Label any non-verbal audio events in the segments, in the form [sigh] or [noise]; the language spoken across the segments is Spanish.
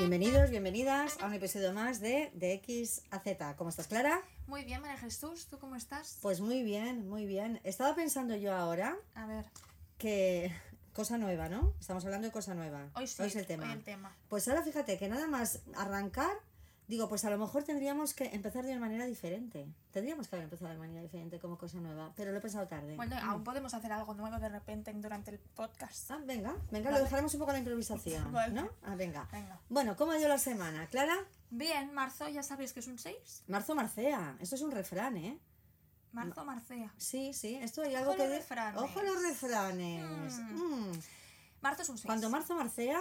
Bienvenidos, bienvenidas a un episodio más de, de X a Z. ¿Cómo estás, Clara? Muy bien, María Jesús, ¿tú cómo estás? Pues muy bien, muy bien. Estaba pensando yo ahora A ver, que cosa nueva, ¿no? Estamos hablando de cosa nueva. hoy sí, es el tema. hoy el tema. Pues ahora fíjate que nada más arrancar, digo, pues a lo mejor tendríamos que empezar de una manera diferente. Tendríamos que haber empezado de manera diferente como cosa nueva, pero lo he pensado tarde. Bueno, Mm. aún podemos hacer algo nuevo de repente durante el podcast. Ah, venga, venga, Vale. lo dejaremos un poco a la improvisación, [laughs] Vale. ¿no? Ah, venga. Venga. Bueno, ¿cómo ha ido la semana? Clara, Bien, marzo, ya sabéis que es un 6. marzo marcea. Esto es un refrán, ¿eh? Marzo, marcea. Sí, sí, esto hay Ojo algo que... los de- refranes. Ojo los refranes. Mm. Mm. Marzo es un 6. Cuando marzo marcea...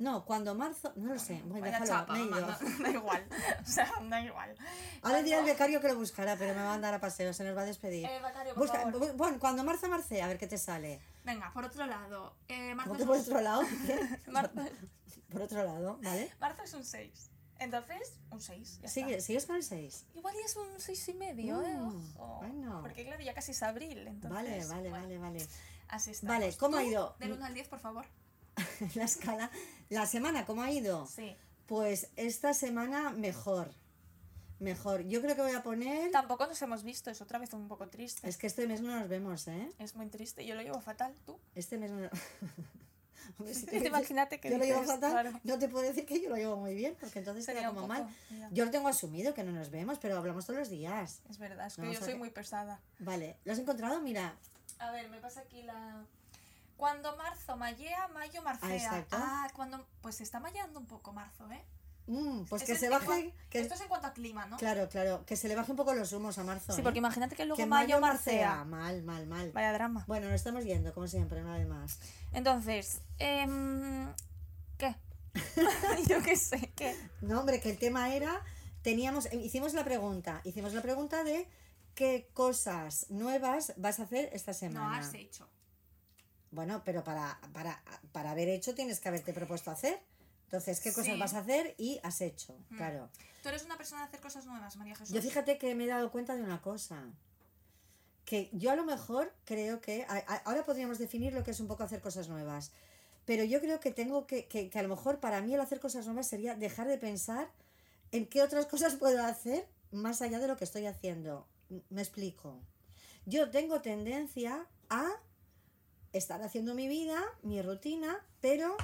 No, cuando marzo... No lo sé. Bueno, Vaya déjalo, chapa, me he ido. mamá, no, da igual. [laughs] O sea, da igual. Ahora dirá el becario que lo buscará, pero me va a mandar a paseo, se nos va a despedir. Eh, becario, por Busca, favor. bu- bueno, cuando marzo marcea, a ver qué te sale. Venga, por otro lado. Eh, marzo, ¿Cómo que es por un- otro lado? [laughs] [laughs] Marzo, Por otro lado, ¿vale? marzo es un 6. Entonces, un 6. Ya Sigue. ¿Sigues con el 6? Igual ya es un 6 y medio, ¿eh? Mm, Ojo. bueno. Porque claro, ya casi es abril, entonces... Vale, vale, bueno, vale, vale. Así está. Vale, ¿cómo ha ido? Del 1 al 10, por favor. [laughs] La escala. La semana, ¿cómo ha ido? Sí. Pues esta semana mejor. Mejor. Yo creo que voy a poner... Tampoco nos hemos visto, es otra vez un poco triste. Es que este mes no nos vemos, ¿eh? Es muy triste, yo lo llevo fatal, tú. Este mes no... [laughs] Hombre, si [laughs] te Imagínate que yo lo llevo fatal, claro. no te puedo decir que yo lo llevo muy bien, porque entonces Sería como poco, mal. ya. Yo lo tengo asumido que no nos vemos, pero hablamos todos los días. Es verdad, es que Vamos yo soy muy pesada. Vale, ¿lo has encontrado? Mira, A ver, me pasa aquí la... Cuando marzo mallea, mayo marcea. exacto. Ah, cuando... Pues se está malleando un poco marzo, ¿eh? mm, pues Es que se baje, que, Esto es en cuanto a clima, ¿no? claro, claro, que se le baje un poco los humos a marzo. Sí, ¿eh? porque imagínate que luego que mayo marcea. Mal, mal, mal. Vaya drama. Bueno, nos estamos yendo, como siempre, una vez más. Entonces, em, ¿qué? [laughs] yo qué sé, ¿qué? No, hombre, que el tema era, teníamos, eh, hicimos la pregunta, hicimos la pregunta de qué cosas nuevas vas a hacer esta No semana. has hecho. Bueno, pero para, para, para haber hecho tienes que haberte propuesto hacer. Entonces, ¿qué cosas Sí. vas a hacer y has hecho? Mm. Claro. Tú eres una persona de hacer cosas nuevas, María Jesús. Yo fíjate que me he dado cuenta de una cosa. Que yo a lo mejor creo que. a- a- ahora podríamos definir lo que es un poco hacer cosas nuevas. Pero yo creo que tengo que, que, que a lo mejor para mí el hacer cosas nuevas sería dejar de pensar en qué otras [laughs] cosas puedo hacer más allá de lo que estoy haciendo. Me explico. Yo tengo tendencia a estar haciendo mi vida, mi rutina, pero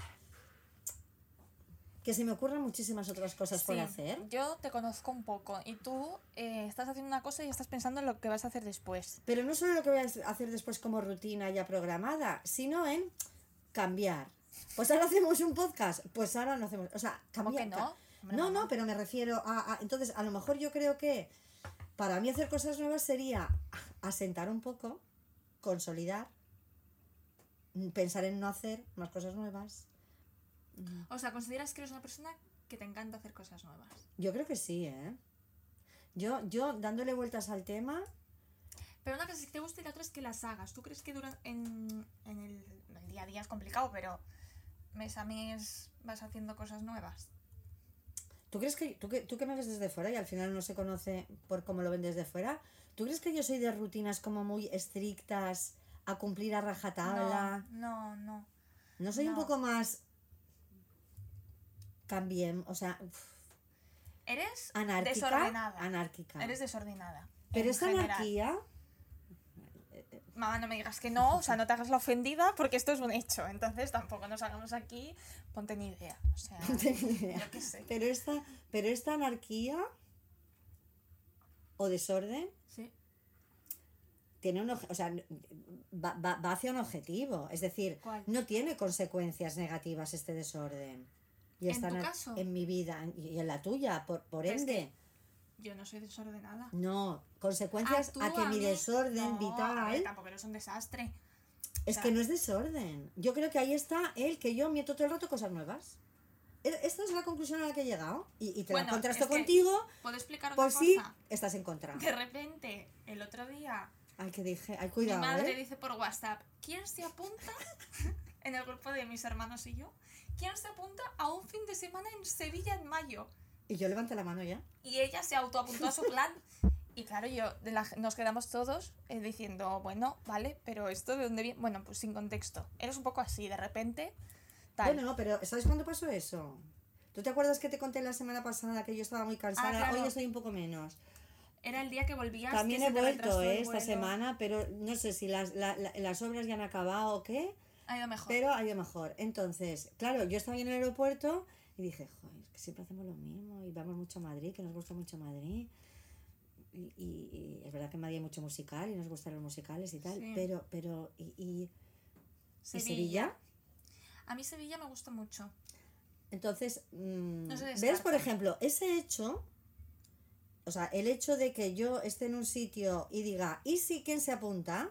que se me ocurran muchísimas otras cosas por hacer. Yo te conozco un poco y tú eh, estás haciendo una cosa y estás pensando en lo que vas a hacer después. Pero no solo lo que voy a hacer después como rutina ya programada, sino en cambiar. Pues ahora hacemos un podcast, pues ahora no hacemos. O sea, ¿Cómo cambiar. que no? Hombre, No, no, pero me refiero a, a- Entonces, a lo mejor yo creo que para mí hacer cosas nuevas sería asentar un poco, consolidar, pensar en no hacer más cosas nuevas. O sea, ¿consideras que eres una persona que te encanta hacer cosas nuevas? Yo creo que sí, ¿eh? Yo, yo dándole vueltas al tema, Pero una cosa es que te gusta y la otra es que las hagas. ¿Tú crees que duran en, en el, el día a día es complicado, pero mes a mes vas haciendo cosas nuevas? ¿Tú crees que tú, que tú que me ves desde fuera y al final no se conoce por cómo lo ven desde fuera? ¿Tú crees que yo soy de rutinas como muy estrictas a cumplir a rajatabla? No, no, no. No, soy un poco más cambiem, o sea, uf, Eres anárquica, desordenada. anárquica. Eres desordenada. Pero esta general. anarquía, Mamá, no me digas que no, o sea, no te hagas la ofendida porque esto es un hecho. Entonces tampoco nos hagamos aquí, ponte ni idea. O sea, [laughs] tengo ni idea. yo qué sé. pero esta, pero esta anarquía o desorden Sí. Tiene un, o sea, va, va- va hacia un objetivo, es decir, ¿Cuál? no tiene consecuencias negativas este desorden. Y ¿En esta tu caso? En mi vida y en la tuya, por, por ende. Yo no soy desordenada. No, consecuencias a que mi desorden No, a ver, vital tampoco eres un desastre. es sea- que no es desorden. Yo creo que ahí está el que yo meto todo el rato cosas nuevas. E- Esta es la conclusión a la que he llegado. Y, y te la Bueno, contrasto es que- contigo ¿Puedo explicar por cosa? si estás en contra. De repente, el otro día, Ay, que dije, ay, mi cuidado, madre ¿eh? dice por WhatsApp, ¿quién se apunta [laughs] en el grupo de mis hermanos y yo? ¿Quién se apunta a un fin de semana en Sevilla en mayo? Y yo levanté la mano ya. Y ella se autoapuntó a su plan. Y claro, yo de la- nos quedamos todos eh, diciendo, bueno, vale, pero esto de dónde viene. Bueno, pues sin contexto. Eres un poco así, de repente. Tal. Bueno, no, pero ¿sabes cuándo pasó eso? ¿Tú te acuerdas que te conté la semana pasada que yo estaba muy cansada? Ah, claro. Hoy estoy un poco menos. Era el día que volvías. También que he vuelto eh, esta semana, pero no sé si las, la- la- las obras ya han acabado o qué, Ha ido mejor. pero ha ido mejor. Entonces, claro, yo estaba en el aeropuerto y dije, joder, es que siempre hacemos lo mismo y vamos mucho a Madrid, que nos gusta mucho Madrid. Y, y- y es verdad que en Madrid hay mucho musical y nos gustan los musicales y tal, Sí. pero, pero, ¿y, y, y Sevilla. Sevilla? A mí Sevilla me gusta mucho. Entonces, mm, No se ¿ves? descarta. Por ejemplo, ese hecho, o sea, el hecho de que yo esté en un sitio y diga, ¿y si quién se apunta?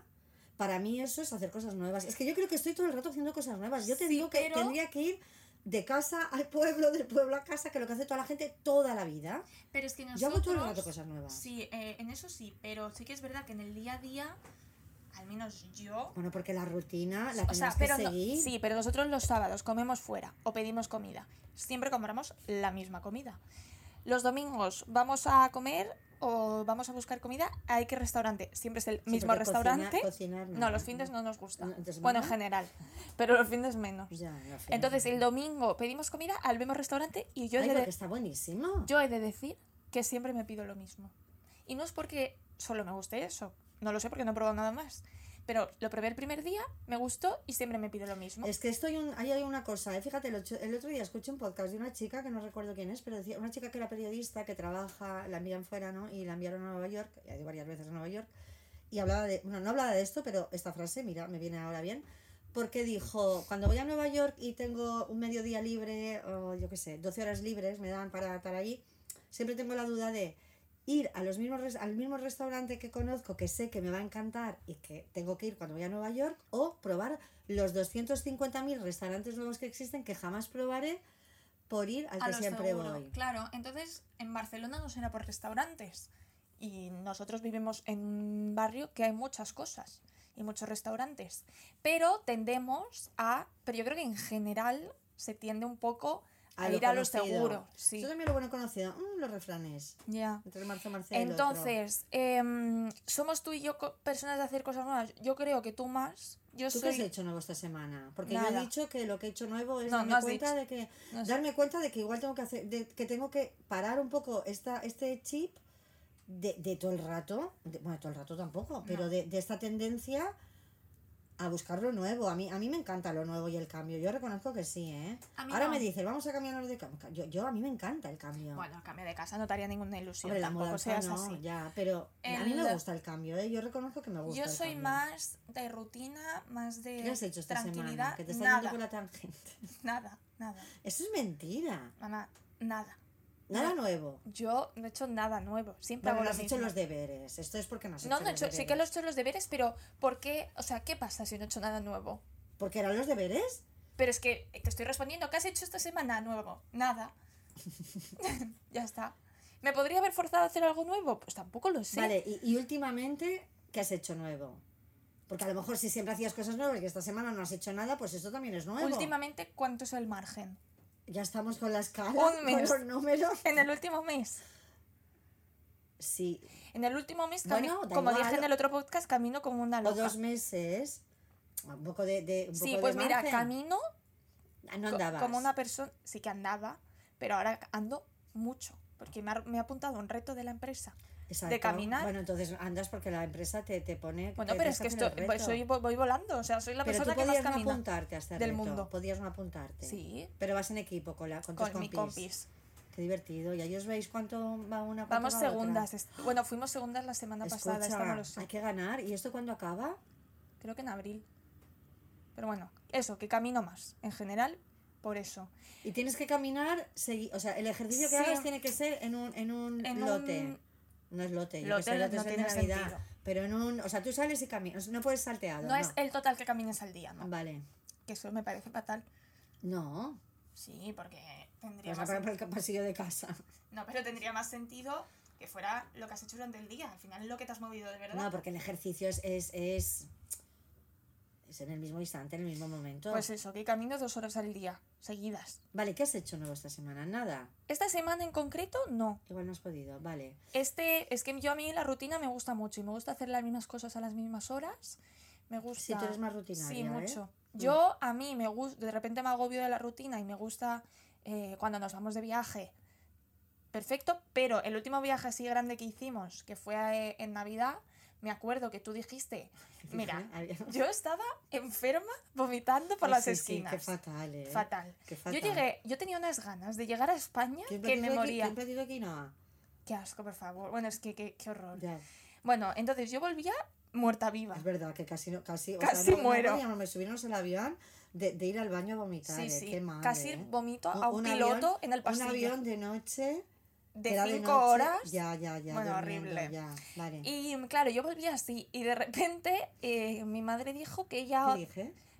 Para mí eso es hacer cosas nuevas. Es que yo creo que estoy todo el rato haciendo cosas nuevas. Yo te Sí, digo que pero- tendría que ir de casa al pueblo, del pueblo a casa, que es lo que hace toda la gente toda la vida. Pero es que nosotros... Yo hago todo el rato cosas nuevas. Sí, eh, en eso sí, pero sí que es verdad que en el día a día, al menos yo... Bueno, porque la rutina la o tienes sea, que pero no- seguir. sí, pero nosotros los sábados comemos fuera o pedimos comida. Siempre compramos la misma comida. Los domingos vamos a comer o vamos a buscar comida a qué restaurante. Siempre es el Sí, mismo restaurante. cocinar no, nada, los fines no nos gusta. No, ¿de Bueno, en general. Pero los fines menos. Ya, no. Entonces el domingo pedimos comida al mismo restaurante y yo Ay, he de, está buenísimo. yo he de decir que siempre me pido lo mismo. Y no es porque solo me guste eso. No lo sé porque no he probado nada más. Pero lo probé el primer día, me gustó y siempre me pido lo mismo. Es que estoy un, ahí hay una cosa, ¿eh? fíjate, el, ocho- el otro día escuché un podcast de una chica que no recuerdo quién es, pero decía, una chica que era periodista, que trabaja, la envían fuera, ¿no? Y la enviaron a Nueva York, ya ido varias veces a Nueva York, y hablaba de, bueno, no hablaba de esto, pero esta frase, mira, me viene ahora bien, porque dijo, cuando voy a Nueva York y tengo un mediodía libre, o yo qué sé, 12 horas libres me dan para estar allí, siempre tengo la duda de ir a los mismos al mismo restaurante que conozco, que sé que me va a encantar y que tengo que ir cuando voy a Nueva York, o probar los 250.000 restaurantes nuevos que existen que jamás probaré por ir al a que siempre seguro. voy. Claro, entonces en Barcelona no será por restaurantes. Y nosotros vivimos en un barrio que hay muchas cosas y muchos restaurantes. Pero tendemos a. Pero yo creo que en general se tiende un poco a, lo ir a lo seguro. Sí. Yo también lo bueno conocido. Mm, los refranes. Ya. Entre Marzo, otro. Entonces, em, ¿somos tú y yo personas de hacer cosas nuevas? Yo creo que tú más. Yo ¿Tú qué has hecho nuevo esta semana? Porque yo he dicho que lo que he hecho nuevo es No, darme no cuenta dicho. de que No sé. darme cuenta de que igual tengo que hacer de, que tengo que parar un poco esta este chip de, de todo el rato, de- bueno, todo el rato tampoco, pero de, de esta tendencia a buscar lo nuevo. A mí a mí me encanta lo nuevo y el cambio. Yo reconozco que sí, ¿eh? Ahora no. me dices, vamos a cambiarnos de cambio. Yo, yo a mí me encanta el cambio. Bueno, cambio de casa no te haría ninguna ilusión. Hombre, la tampoco mudanza seas no, así. ya, pero a mí El- me gusta el cambio, ¿eh? Yo reconozco que me gusta Yo el soy cambio. más de rutina, más de ¿Qué has hecho esta tranquilidad. semana? Que te yendo por la tangente. [laughs] nada, nada, Eso es mentira. mamá, nada. Nada No. nuevo. Yo no he hecho nada nuevo, siempre Bueno, hago no lo has hecho los deberes. Esto es porque no has No, hecho no he los hecho, sí deberes. que los he hecho los deberes, pero ¿por qué? O sea, ¿qué pasa si no he hecho nada nuevo? ¿Porque eran los deberes? Pero es que te estoy respondiendo, ¿qué has hecho esta semana nuevo? Nada. [laughs] [laughs] ya está. ¿Me podría haber forzado a hacer algo nuevo? Pues tampoco lo sé. Vale, y, y últimamente, ¿qué has hecho nuevo? Porque a lo mejor si siempre hacías cosas nuevas y esta semana no has hecho nada, pues esto también es nuevo. Últimamente, ¿cuánto es el margen? Ya estamos con la escala, Un con mes. los números. En el último mes. Sí, En el último mes, Bueno, como igual. dije en el otro podcast, camino como una o loca. dos meses. Un poco de, de un Sí, poco pues de mira, camino Ah, No andabas. como una persona, sí que andaba, pero ahora ando mucho, porque me ha, me ha apuntado a un reto de la empresa. Exacto. caminar. Bueno, entonces andas porque la empresa te, te pone. Bueno, te pero es que hacer esto, el reto. soy, voy, volando, o sea, soy la Pero tú persona que más podías no camina. apuntarte a este del reto, mundo. Podías no apuntarte. Sí, Pero vas en equipo con, la, con tus con mi compis. compis. Qué divertido. Y ahí os veis cuánto va una cuánto Vamos va segundas. Bueno, fuimos segundas la semana pasada, esta no lo sé. hay que ganar. ¿Y esto cuándo acaba? Creo que en abril. Pero bueno, eso, que camino más. En general, por eso. Y tienes que caminar, o sea, el ejercicio que Sí. hagas tiene que ser en un, en un En lote. un- No es lote, yo Lote que sé, lote no de tiene Navidad. sentido. Pero en un, o sea, tú sales y caminas, no puedes salteado. No, es el total que camines al día, ¿no? Vale. Que eso me parece fatal. No, Sí, porque tendría vas a más parar por el pasillo de casa. No, pero tendría más sentido que fuera lo que has hecho durante el día. Al final es lo que te has movido de verdad. No, porque el ejercicio es, es, es, es en el mismo instante, en el mismo momento. Pues eso, que camino dos horas al día, seguidas. Vale, ¿qué has hecho nuevo esta semana? Nada. Esta semana en concreto, no. Igual no has podido, vale. Este, es que yo a mí la rutina me gusta mucho y me gusta hacer las mismas cosas a las mismas horas. Me gusta. Sí, tú eres más rutinaria, Sí, ¿eh? mucho. Yo a mí me gusta, de repente me agobio de la rutina y me gusta eh, cuando nos vamos de viaje, perfecto, pero el último viaje así grande que hicimos, que fue eh, en Navidad, me acuerdo que tú dijiste, [laughs] mira, yo estaba enferma vomitando por Ay, las sí, sí, esquinas. qué fatal, ¿eh? Fatal. Qué Yo fatal. llegué, yo tenía unas ganas de llegar a España ¿Quién que me aquí- moría. ¿Quién pedido quinoa? Qué asco, por favor. Bueno, es que qué, qué horror. Ya, Bueno, entonces yo volvía muerta viva. es verdad que casi, no- casi, o Casi sea, no- no muero. podíamos, me subimos al avión de, de ir al baño a vomitar, Sí, eh, sí. qué Casi eh. vomito Un- a un, un piloto avión- en el Un pasillo. avión de noche. De era cinco noche, horas. Ya, ya, ya. Bueno, horrible. Ya, vale. Y claro, yo volví así. Y de repente eh, mi madre dijo que ¿Qué ella,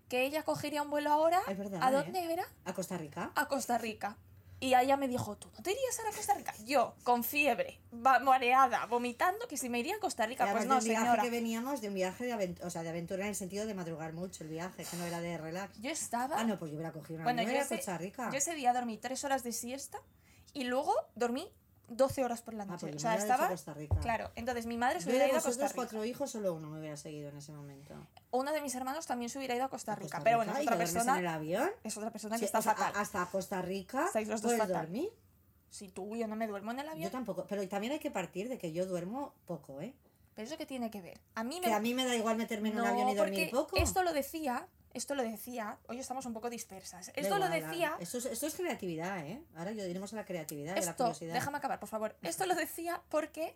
que ella cogería un vuelo ahora. Es verdad, ¿A ¿eh? dónde era? ¿A Costa Rica? A Costa Rica. Y ella me dijo, ¿tú no te irías a Costa Rica? Yo, con fiebre, mareada, vomitando, que si me iría a Costa Rica. Además Pues no, de un viaje señora. que veníamos de un viaje de aventura, o sea, de aventura en el sentido de madrugar mucho el viaje, que no era de relax. Yo estaba... Ah, no, pues yo hubiera cogido una Bueno, yo a Costa Rica. yo ese día dormí tres horas de siesta y luego dormí 12 horas por la Ah, noche. yo o sea, estaba... Costa Rica. Claro, entonces mi madre se Yo hubiera ido a Costa Rica. cuatro hijos, solo uno me hubiera seguido en ese momento. Uno de mis hermanos también se hubiera ido a Costa ¿A Rica. Costa Pero bueno, Rica? es ¿Y otra persona, en el avión? es otra persona Sí, que está o sea, fatal. hasta Costa Rica Estáis los dos fatal. dormir. Si tú, yo no me duermo en el Yo avión. tampoco, pero también hay que partir de que yo duermo poco, ¿eh? ¿Pero eso qué tiene que ver? A mí me... Que a mí me da igual meterme en un no, avión y dormir porque poco. esto lo decía... Esto lo decía... Hoy estamos un poco dispersas. Esto lo igual, decía... Esto es, esto es creatividad, ¿eh? Ahora yo diremos a la creatividad y a la Esto, curiosidad. déjame acabar, por favor. Esto lo decía porque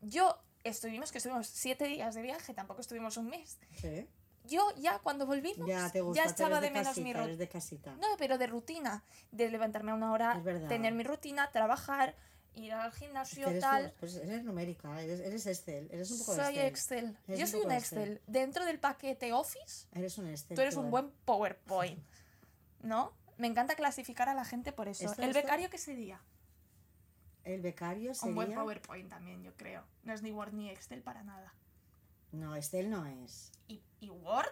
yo estuvimos, que estuvimos siete días de viaje, tampoco estuvimos un mes. Sí. Yo ya cuando volvimos, Ya te gusta, ya estaba eres de menos casita, mi rutina. de. No, pero de rutina, de levantarme a una hora, tener mi rutina, trabajar, ir al gimnasio, eres, tal. pues eres numérica, eres, eres Excel, eres un poco Soy Excel. Excel. Yo un soy un Excel. Excel. Dentro del paquete Office, Eres un Excel. tú eres tú, un buen PowerPoint. [laughs] ¿No? Me encanta clasificar a la gente por eso. Esto- ¿El esto- becario qué sería? El becario sería... Un buen PowerPoint también, yo creo. No es ni Word ni Excel para nada. No, Excel no es. ¿Y, y Word?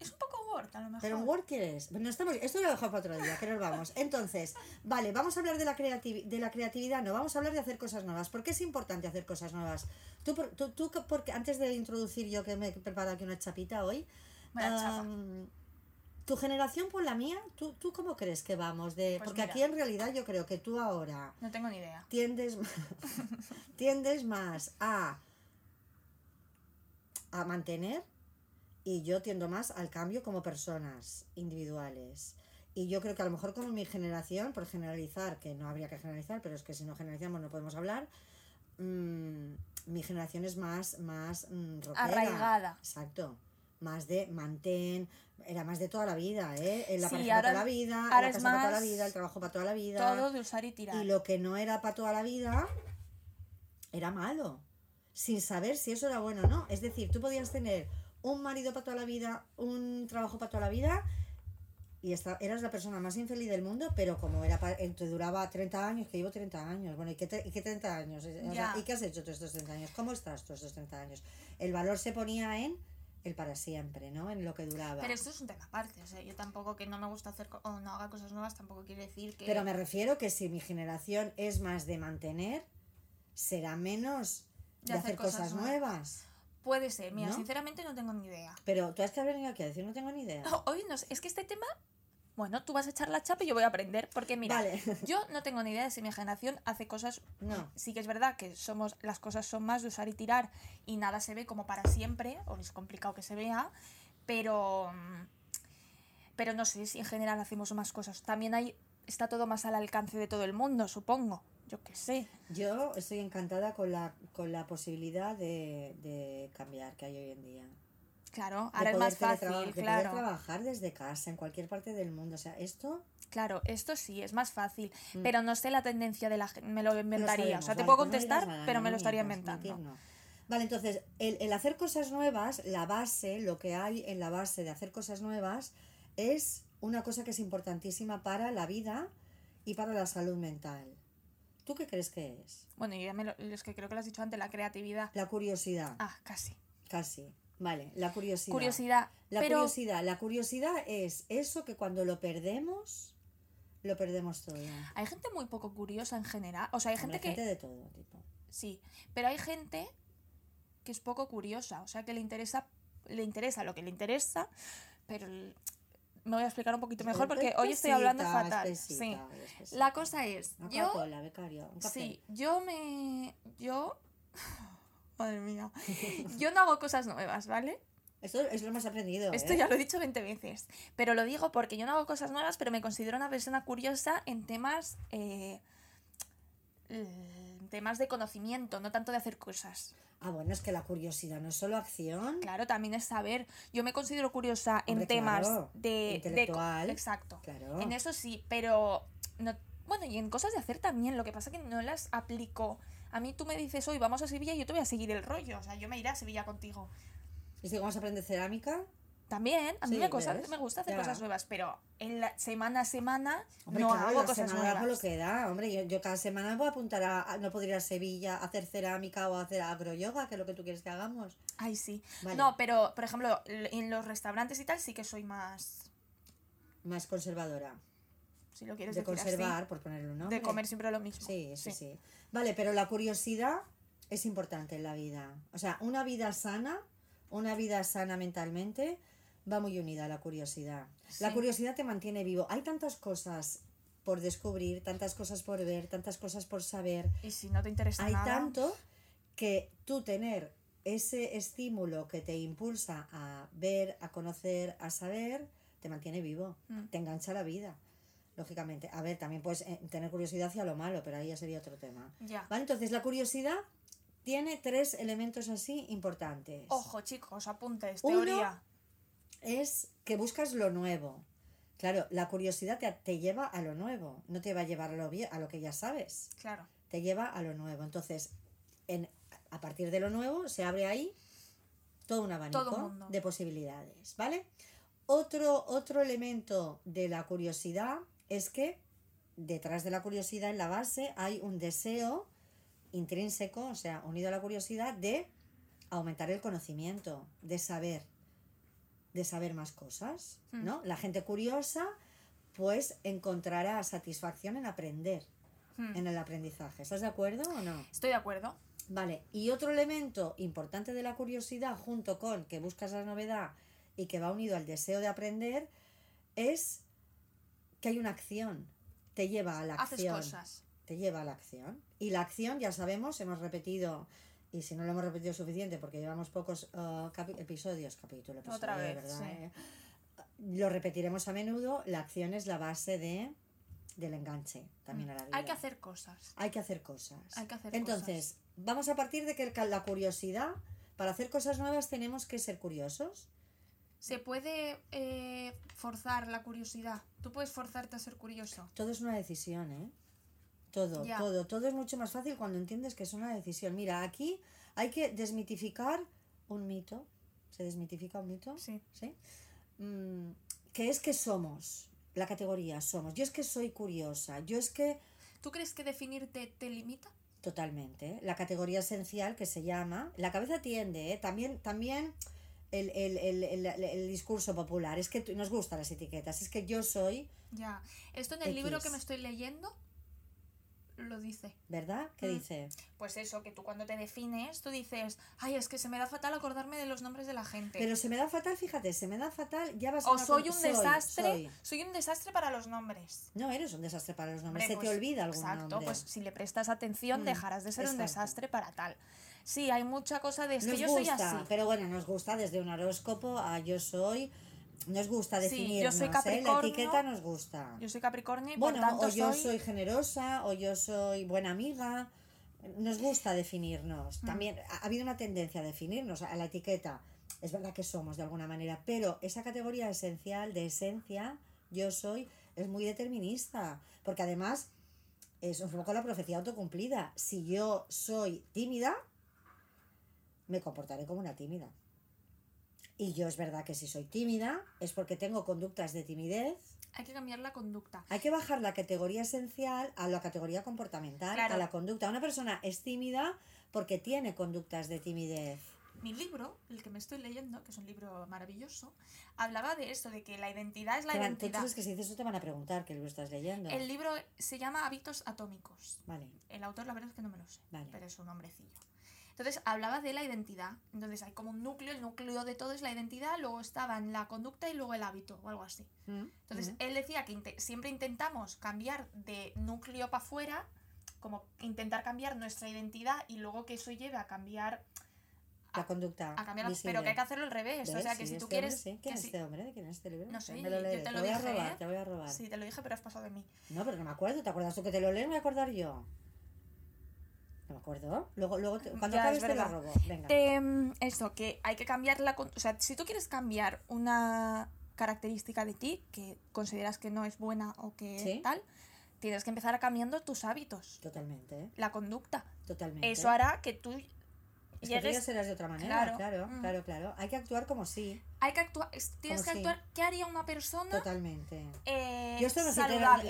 Es un poco Word, a lo mejor. Pero Word quieres. Bueno, estamos, esto lo he dejado para otro día, que nos vamos. Entonces, vale, vamos a hablar de la, creativi- de la creatividad, no, vamos a hablar de hacer cosas nuevas. ¿Por qué es importante hacer cosas nuevas? Tú, por- tú, tú que- porque antes de introducir yo que me he preparado aquí una chapita hoy, tu generación por la mía, ¿tú, ¿tú cómo crees que vamos? de Pues Porque mira. aquí en realidad yo creo que tú ahora No tengo ni idea. tiendes, [laughs] tiendes más a, a mantener y yo tiendo más al cambio como personas individuales. Y yo creo que a lo mejor como mi generación, por generalizar, que no habría que generalizar, pero es que si no generalizamos no podemos hablar, mm, mi generación es más, más mm, rockera. Arraigada. Exacto. Más de mantén, era más de toda la vida, ¿eh? La Sí, pareja para toda la vida, la casa para toda la vida, el trabajo para toda la vida. Todo de usar y tirar. Y lo que no era para toda la vida era malo, sin saber si eso era bueno o no. Es decir, tú podías tener un marido para toda la vida, un trabajo para toda la vida, y esta, eras la persona más infeliz del mundo, pero como era pa- te duraba 30 años, que llevo 30 años, bueno, ¿y qué, te- y qué 30 años? O sea. ¿Y qué has hecho todos estos 30 años? ¿Cómo estás todos estos 30 años? El valor se ponía en el para siempre, ¿no? En lo que duraba. Pero esto es un tema aparte. O sea, yo tampoco que no me gusta hacer o no haga cosas nuevas, tampoco quiere decir que. Pero me refiero que si mi generación es más de mantener, será menos de, hacer, cosas, nuevas. Puede ser. Mira, ¿No? sinceramente no tengo ni idea. Pero tú has que haber venido aquí a decir, no tengo ni idea. Hoy no sé, es que este tema. Bueno, tú vas a echar la chapa y yo voy a aprender. Porque mira, Vale. [laughs] yo no tengo ni idea de si mi generación hace cosas. No. Sí que es verdad que somos las cosas son más de usar y tirar y nada se ve como para siempre, o es complicado que se vea, pero. Pero no sé si en general hacemos más cosas. También hay. Está todo más al alcance de todo el mundo, supongo. Yo qué sé. Yo estoy encantada con la, con la posibilidad de, de cambiar que hay hoy en día. Claro, ahora es más fácil, de poder claro. trabajar desde casa, en cualquier parte del mundo. O sea, esto Claro, esto sí, es más fácil. Mm. Pero no sé la tendencia de la gente. Me lo inventaría. sabemos, o sea, te vale, puedo no contestar, pero me lo estaría inventando. Vale, entonces, el, el hacer cosas nuevas, la base, lo que hay en la base de hacer cosas nuevas, es una cosa que es importantísima para la vida y para la salud mental. ¿Tú qué crees que es? Bueno, yo ya me lo, es que creo que lo has dicho antes, la creatividad. La curiosidad, Ah, casi. casi. Vale, la curiosidad. Curiosidad. La pero curiosidad, la curiosidad es eso que cuando lo perdemos, lo perdemos todo. hay gente muy poco curiosa en general. O sea, hay gente que. gente de todo tipo. Sí, pero hay gente que es poco curiosa. O sea, que le interesa, le interesa lo que le interesa, pero me voy a explicar un poquito mejor Es porque hoy estoy hablando fatal. espesita, Sí. espesita. La cosa es, Una yo Coca-Cola, becario, un café. Sí, yo me. Yo. [laughs] Madre mía. Yo no hago cosas nuevas, ¿vale? Esto es lo hemos aprendido. Esto ¿eh? ya lo he dicho 20 veces. Pero lo digo porque yo no hago cosas nuevas, pero me considero una persona curiosa en temas. eh, en temas de conocimiento, no tanto de hacer cosas. Ah, bueno, es que la curiosidad no es solo acción. Claro, también es saber. Yo me considero curiosa en temas claro. de. de Intelectual. exacto. Claro. En eso sí, pero. No, bueno, y en cosas de hacer también. Lo que pasa que no las aplico. A mí tú me dices hoy vamos a Sevilla y yo te voy a seguir el rollo. O sea, yo me iré a Sevilla contigo. ¿Y si vamos a aprender cerámica? También, a mí Sí, me, gusta, ¿ves? me gusta hacer Ya. cosas nuevas, pero en la semana a semana Hombre, no claro, hago cosas nuevas. con lo que da. Hombre, yo, yo cada semana voy a apuntar a, a- No podría ir a Sevilla a hacer cerámica o a hacer agroyoga, que es lo que tú quieres que hagamos. Ay, sí. Vale. No, pero, por ejemplo, en los restaurantes y tal sí que soy más. Más conservadora. Si lo quieres De decir así, conservar, por ponerle un nombre. de comer siempre lo mismo. Sí, sí, sí, Vale, pero la curiosidad es importante en la vida. O sea, una vida sana, una vida sana mentalmente, va muy unida a la curiosidad. La curiosidad te mantiene vivo. Hay tantas cosas por descubrir, tantas cosas por ver, tantas cosas por saber. Y si no te interesa Hay nada. tanto que tú tener ese estímulo que te impulsa a ver, a conocer, a saber, te mantiene vivo, Mm. te engancha la vida. Lógicamente, a ver, también puedes eh, tener curiosidad hacia lo malo, pero ahí ya sería otro tema. Ya. Vale, entonces la curiosidad tiene tres elementos así importantes. Ojo, chicos, apuntes, Uno- teoría. Es que buscas lo nuevo. Claro, la curiosidad te, te lleva a lo nuevo, no te va a llevar a lo, a lo que ya sabes. Claro. te lleva a lo nuevo. Entonces, en, a partir de lo nuevo se abre ahí todo un abanico Todo de posibilidades, ¿vale? Otro, otro elemento de la curiosidad es que detrás de la curiosidad, en la base, hay un deseo intrínseco, o sea, unido a la curiosidad, de aumentar el conocimiento, de saber, de saber más cosas, Hmm. ¿no? La gente curiosa, pues encontrará satisfacción en aprender Hmm. en el aprendizaje. ¿Estás de acuerdo o no? Estoy de acuerdo. Vale, y otro elemento importante de la curiosidad, junto con que buscas la novedad y que va unido al deseo de aprender, es que hay una acción. Te lleva a la Haces acción. cosas. Te lleva a la acción. Y la acción, ya sabemos, hemos repetido, y si no lo hemos repetido suficiente, porque llevamos pocos uh, capi- episodios, capítulo, episodio, Otra vez, ¿verdad? sí. Eh, Lo repetiremos a menudo. La acción es la base de, del enganche también a la vida. Hay que hacer cosas. Hay que hacer cosas. Hay que hacer Entonces, vamos a partir de que la curiosidad, para hacer cosas nuevas tenemos que ser curiosos. Se puede eh, forzar la curiosidad. Tú puedes forzarte a ser curioso. Todo es una decisión, ¿eh? Todo, todo, todo es mucho más fácil cuando entiendes que es una decisión. Mira, aquí hay que desmitificar un mito. ¿Se desmitifica un mito? Sí. ¿Sí? Mm, que es que somos, la categoría somos. Yo es que soy curiosa, yo es que ¿Tú crees que definirte te limita? Totalmente. ¿eh? La categoría esencial que se llama. La cabeza tiende, ¿eh? También, también el, el, el, el, el discurso popular. Es que nos gustan las etiquetas. Es que yo soy, Ya. Esto en el libro X. que me estoy leyendo lo dice. ¿verdad? ¿Qué Mm. dice? Pues eso, que tú cuando te defines, tú dices, ay, es que se me da fatal acordarme de los nombres de la gente. Pero se me da fatal, fíjate, se me da fatal, ya vas a o soy un desastre, soy. soy. un desastre para los nombres. No, eres un desastre para los nombres. Hombre, se pues, te olvida algún Exacto, nombre. pues si le prestas atención Mm, dejarás de ser un desastre para tal. Sí, hay mucha cosa de es nos que yo gusta, soy así. pero bueno, nos gusta desde un horóscopo a yo soy. Nos gusta Sí, yo definirnos, soy ¿eh? La etiqueta nos gusta. Yo soy Capricornio y Bueno, por tanto o yo soy... soy generosa, o yo soy buena amiga. Nos gusta definirnos. Mm. También ha ha habido una tendencia a definirnos a la etiqueta. Es verdad que somos de alguna manera, pero esa categoría esencial de esencia, yo soy, es muy determinista. Porque además es un poco la profecía autocumplida. Si yo soy tímida, me comportaré como una tímida. Y yo es verdad que si soy tímida es porque tengo conductas de timidez Hay que cambiar la conducta. hay que bajar la categoría esencial a la categoría comportamental, Claro. a la conducta. Una persona es tímida porque tiene conductas de timidez. Mi libro, el que me estoy leyendo, que es un libro maravilloso, hablaba de esto, de que la identidad es la tú identidad. sabes que si dices eso te van a preguntar que lo estás leyendo. El libro se llama Hábitos Atómicos. Vale, El autor, la verdad es que no me lo sé, Vale. pero es un hombrecillo. Entonces hablaba de la identidad. Entonces hay como un núcleo, el núcleo de todo es la identidad, luego estaban la conducta y luego el hábito o algo así. Mm, Entonces mm. él decía que siempre intentamos cambiar de núcleo para afuera, como intentar cambiar nuestra identidad y luego que eso lleve a cambiar la conducta. a cambiar, visible. pero que hay que hacerlo al revés. O sea, que Sí, si tú este quieres. hombre, sí. ¿Quién es si- este hombre? ¿De quién es este libro? No sé, me lo yo leeré. te lo voy a robar, ¿eh? te voy a robar. Sí, te lo dije, pero has pasado de mí. No, pero no me acuerdo. ¿Te acuerdas tú que te lo lees? Me voy a acordar yo. No me acuerdo. Luego, luego te- cuando acabes es te lo robo. Venga. Em, esto, que hay que cambiar la... O sea, si tú quieres cambiar una característica de ti que consideras que no es buena o que Sí. tal, tienes que empezar a cambiando tus hábitos, Totalmente, la conducta. totalmente. Eso hará que tú Es que tú ya serás de otra manera, Claro. claro, Mm. claro, claro. Hay que actuar como sí, Hay que actuar... es- Tienes Como que sí. actuar... ¿Qué haría una persona totalmente. eh, Yo esto no, sé,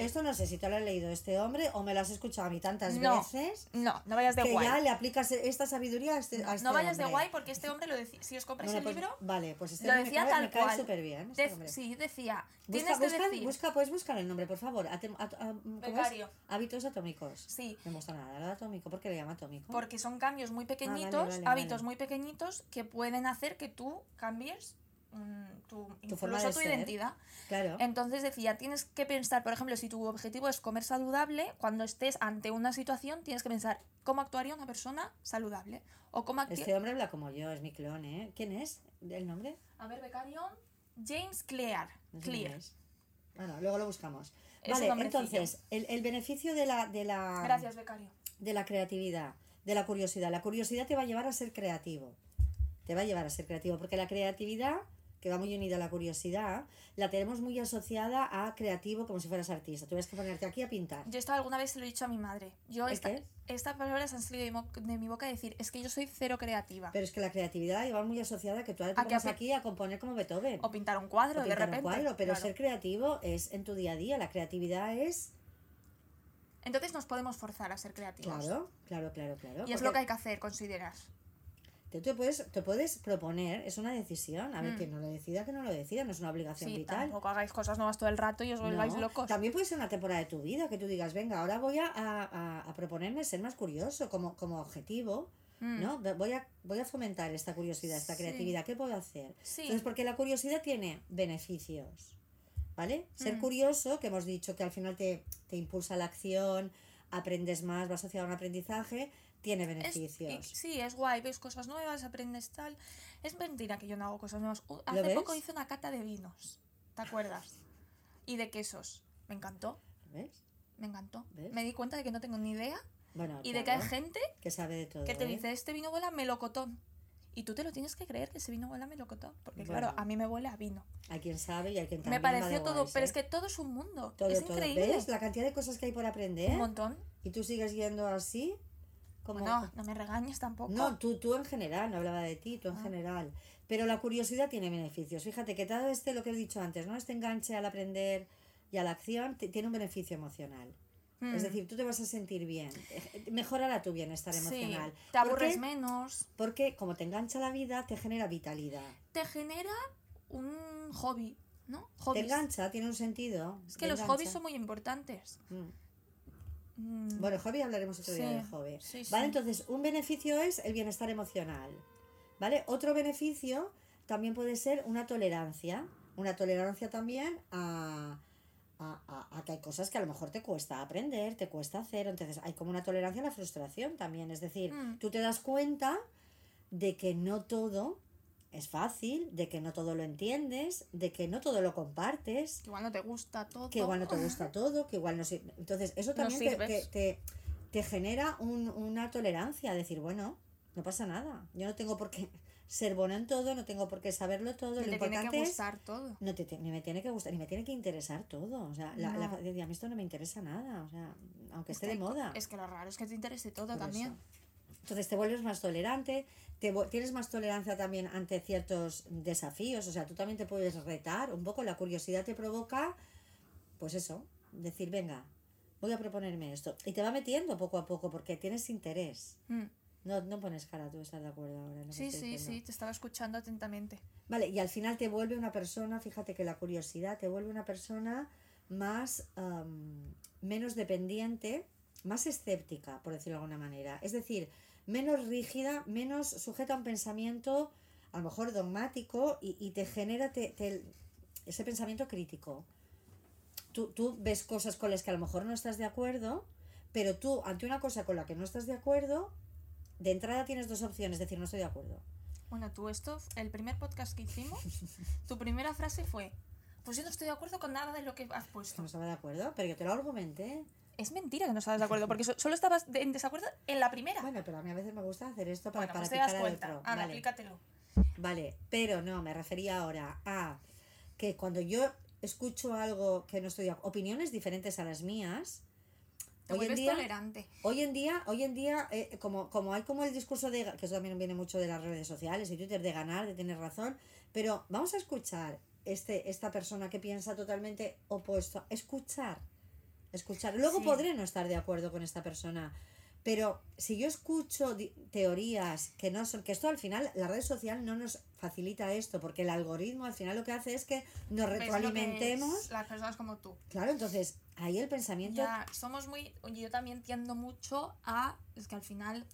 esto no sé si te lo has leído este hombre o me lo has escuchado a mí tantas No, veces No, no vayas de que guay. ya le aplicas esta sabiduría a este, a este no vayas de guay porque este hombre lo decía... Si os compráis Bueno, el pues, libro... Vale, pues este lo hombre me decía cae- tal me cae súper bien. este de- sí, decía... Busca, Tienes que decir... busca, puedes buscar el nombre, por favor. A- ¿cómo es? Becario. Hábitos atómicos. Sí, No me gusta nada, lo atómico. ¿Por qué le llama atómico? Porque son cambios muy pequeñitos, Ah, vale, hábitos vale. muy pequeñitos que pueden hacer que tú cambies mm, tu, forma incluso de tu ser. identidad. Claro. Entonces decía, tienes que pensar, por ejemplo, si tu objetivo es comer saludable, cuando estés ante una situación tienes que pensar cómo actuaría una persona saludable. O cómo Este hombre habla como yo, es mi clon, ¿eh? ¿Quién es? ¿El nombre? A ver, becario. James Clear. No sé quién Clear. Bueno, luego lo buscamos. Es vale, entonces, el, el beneficio de la, de, la, Gracias, becario. de la creatividad, de la curiosidad. La curiosidad te va a llevar a ser creativo. Te va a llevar a ser creativo, porque la creatividad, que va muy unida a la curiosidad, la tenemos muy asociada a creativo como si fueras artista. Tú tienes que ponerte aquí a pintar. Yo esto alguna vez se lo he dicho a mi madre. Yo ¿El esta, estas palabras han salido de, de mi boca a decir, es que yo soy cero creativa. Pero es que la creatividad lleva muy asociada a que tú ahora te que aquí a componer como Beethoven. O pintar un cuadro o de pintar un repente. cuadro, pero claro. ser creativo es en tu día a día. La creatividad es... Entonces nos podemos forzar a ser creativos. Claro, claro, claro, claro. Y es porque lo que hay que hacer, considerar. Tú te puedes, te puedes proponer, es una decisión. A ver, Mm. quien no lo decida, que no lo decida, no es una obligación Sí, vital. tampoco hagáis cosas nuevas todo el rato y os volváis No, locos. También puede ser una temporada de tu vida que tú digas, venga, ahora voy a, a- a proponerme ser más curioso como, como objetivo, Mm. ¿no? Voy a, voy a fomentar esta curiosidad, esta Sí. creatividad. ¿Qué puedo hacer? Sí. Entonces, porque la curiosidad tiene beneficios, ¿vale? Ser Mm. curioso, que hemos dicho que al final te, te impulsa la acción, aprendes más, va asociado a un aprendizaje, tiene Es- y- beneficios. sí, es guay, ves cosas nuevas, aprendes tal. Es mentira que yo no hago cosas nuevas. Uh, ¿Lo hace ves? poco hice una cata de vinos, ¿te acuerdas? Y de quesos. Me encantó, ¿Ves? me encantó. ¿Ves? Me di cuenta de que no tengo ni idea Bueno, y de que hay gente que sabe de todo. que te ¿eh? dice, este vino huele a melocotón. Y tú te lo tienes que creer que ese vino huele a melocotón. Porque claro, a mí me huele a vino. Hay quien sabe y hay quien Me también de pareció todo, pero ¿eh? es que todo es un mundo. Todo, es todo. increíble. ¿Ves la cantidad de cosas que hay por aprender? Un montón. Y tú sigues yendo así, como... No, no me regañes tampoco. No, tú, tú en general, no hablaba de ti, tú en Ah. general. Pero la curiosidad tiene beneficios. Fíjate que todo este, lo que he dicho antes, ¿no? Este enganche al aprender y a la acción te- tiene un beneficio emocional. Mm. Es decir, tú te vas a sentir bien. Mejorará tu bienestar Sí, emocional. te ¿Por aburres menos. Porque como te engancha la vida, te genera vitalidad. Te genera un hobby, ¿no? Te engancha, tiene un sentido. Es que te los engancha. hobbies son muy importantes. Mm. Mm, Bueno, hobby hablaremos otro día de hobby. sí, ¿Vale? Entonces, un beneficio es el bienestar emocional. ¿Vale? Otro beneficio también puede ser una tolerancia. Una tolerancia también a, a, a- a que hay cosas que a lo mejor te cuesta aprender, te cuesta hacer. Entonces, hay como una tolerancia a la frustración también. Es decir, Mm. tú te das cuenta de que no todo es fácil, de que no todo lo entiendes, de que no todo lo compartes que igual no te gusta todo. que igual no te [laughs] gusta todo, que igual no sirve. Entonces, eso No también te, sirves. te, te- te genera un- una tolerancia, decir, bueno, no pasa nada. Yo no tengo por qué ser bueno en todo, no tengo por qué saberlo todo. Ni Lo te tiene que importante es. gustar todo. No te, te- ni me tiene que gustar, ni me tiene que interesar todo. O sea, la, la- No. decía, a mí esto no me interesa nada. O sea, aunque Es esté que de moda. Es que lo raro es que te interese todo Por también. eso. Entonces te vuelves más tolerante, te, tienes más tolerancia también ante ciertos desafíos, o sea, tú también te puedes retar, un poco la curiosidad te provoca, pues eso, decir, venga, voy a proponerme esto. Y te va metiendo poco a poco porque tienes interés. Mm. No, no pones cara, tú estás de acuerdo ahora. que Sí, sí, sí, te estaba escuchando atentamente. Vale, y al final te vuelve una persona, fíjate que la curiosidad te vuelve una persona más, am, menos dependiente, más escéptica, por decirlo de alguna manera. Es decir, menos rígida, menos sujeta a un pensamiento a lo mejor dogmático y, y te genera te- te- ese pensamiento crítico. Tú, tú ves cosas con las que a lo mejor no estás de acuerdo, pero tú ante una cosa con la que no estás de acuerdo, de entrada tienes dos opciones, decir no estoy de acuerdo. Bueno, tú esto, el primer podcast que hicimos, [laughs] tu primera frase fue, pues yo no estoy de acuerdo con nada de lo que has puesto. no estaba de acuerdo, pero yo te lo argumenté. Es mentira que no estabas de acuerdo, porque so- solo estabas de- en desacuerdo en la primera. Bueno, pero a mí a veces me gusta hacer esto para, Bueno, para pues te das picar al cuenta. otro. Ahora, Vale. aplícatelo. Vale, pero no, me refería ahora a que cuando yo escucho algo que no estoy opiniones diferentes a las mías, Te hoy en día, tolerante. hoy en día, hoy en día, eh, como, como hay como el discurso de, que eso también viene mucho de las redes sociales y Twitter, de ganar, de tener razón, pero vamos a escuchar este, esta persona que piensa totalmente opuesto, escuchar, escuchar. Luego Sí. podré no estar de acuerdo con esta persona, pero si yo escucho teorías que no son, que esto al final, la red social no nos facilita esto, porque el algoritmo al final lo que hace es que nos que retroalimentemos. las personas como tú. Claro, entonces ahí el pensamiento Ya, somos muy. Yo también tiendo mucho a. Es que al final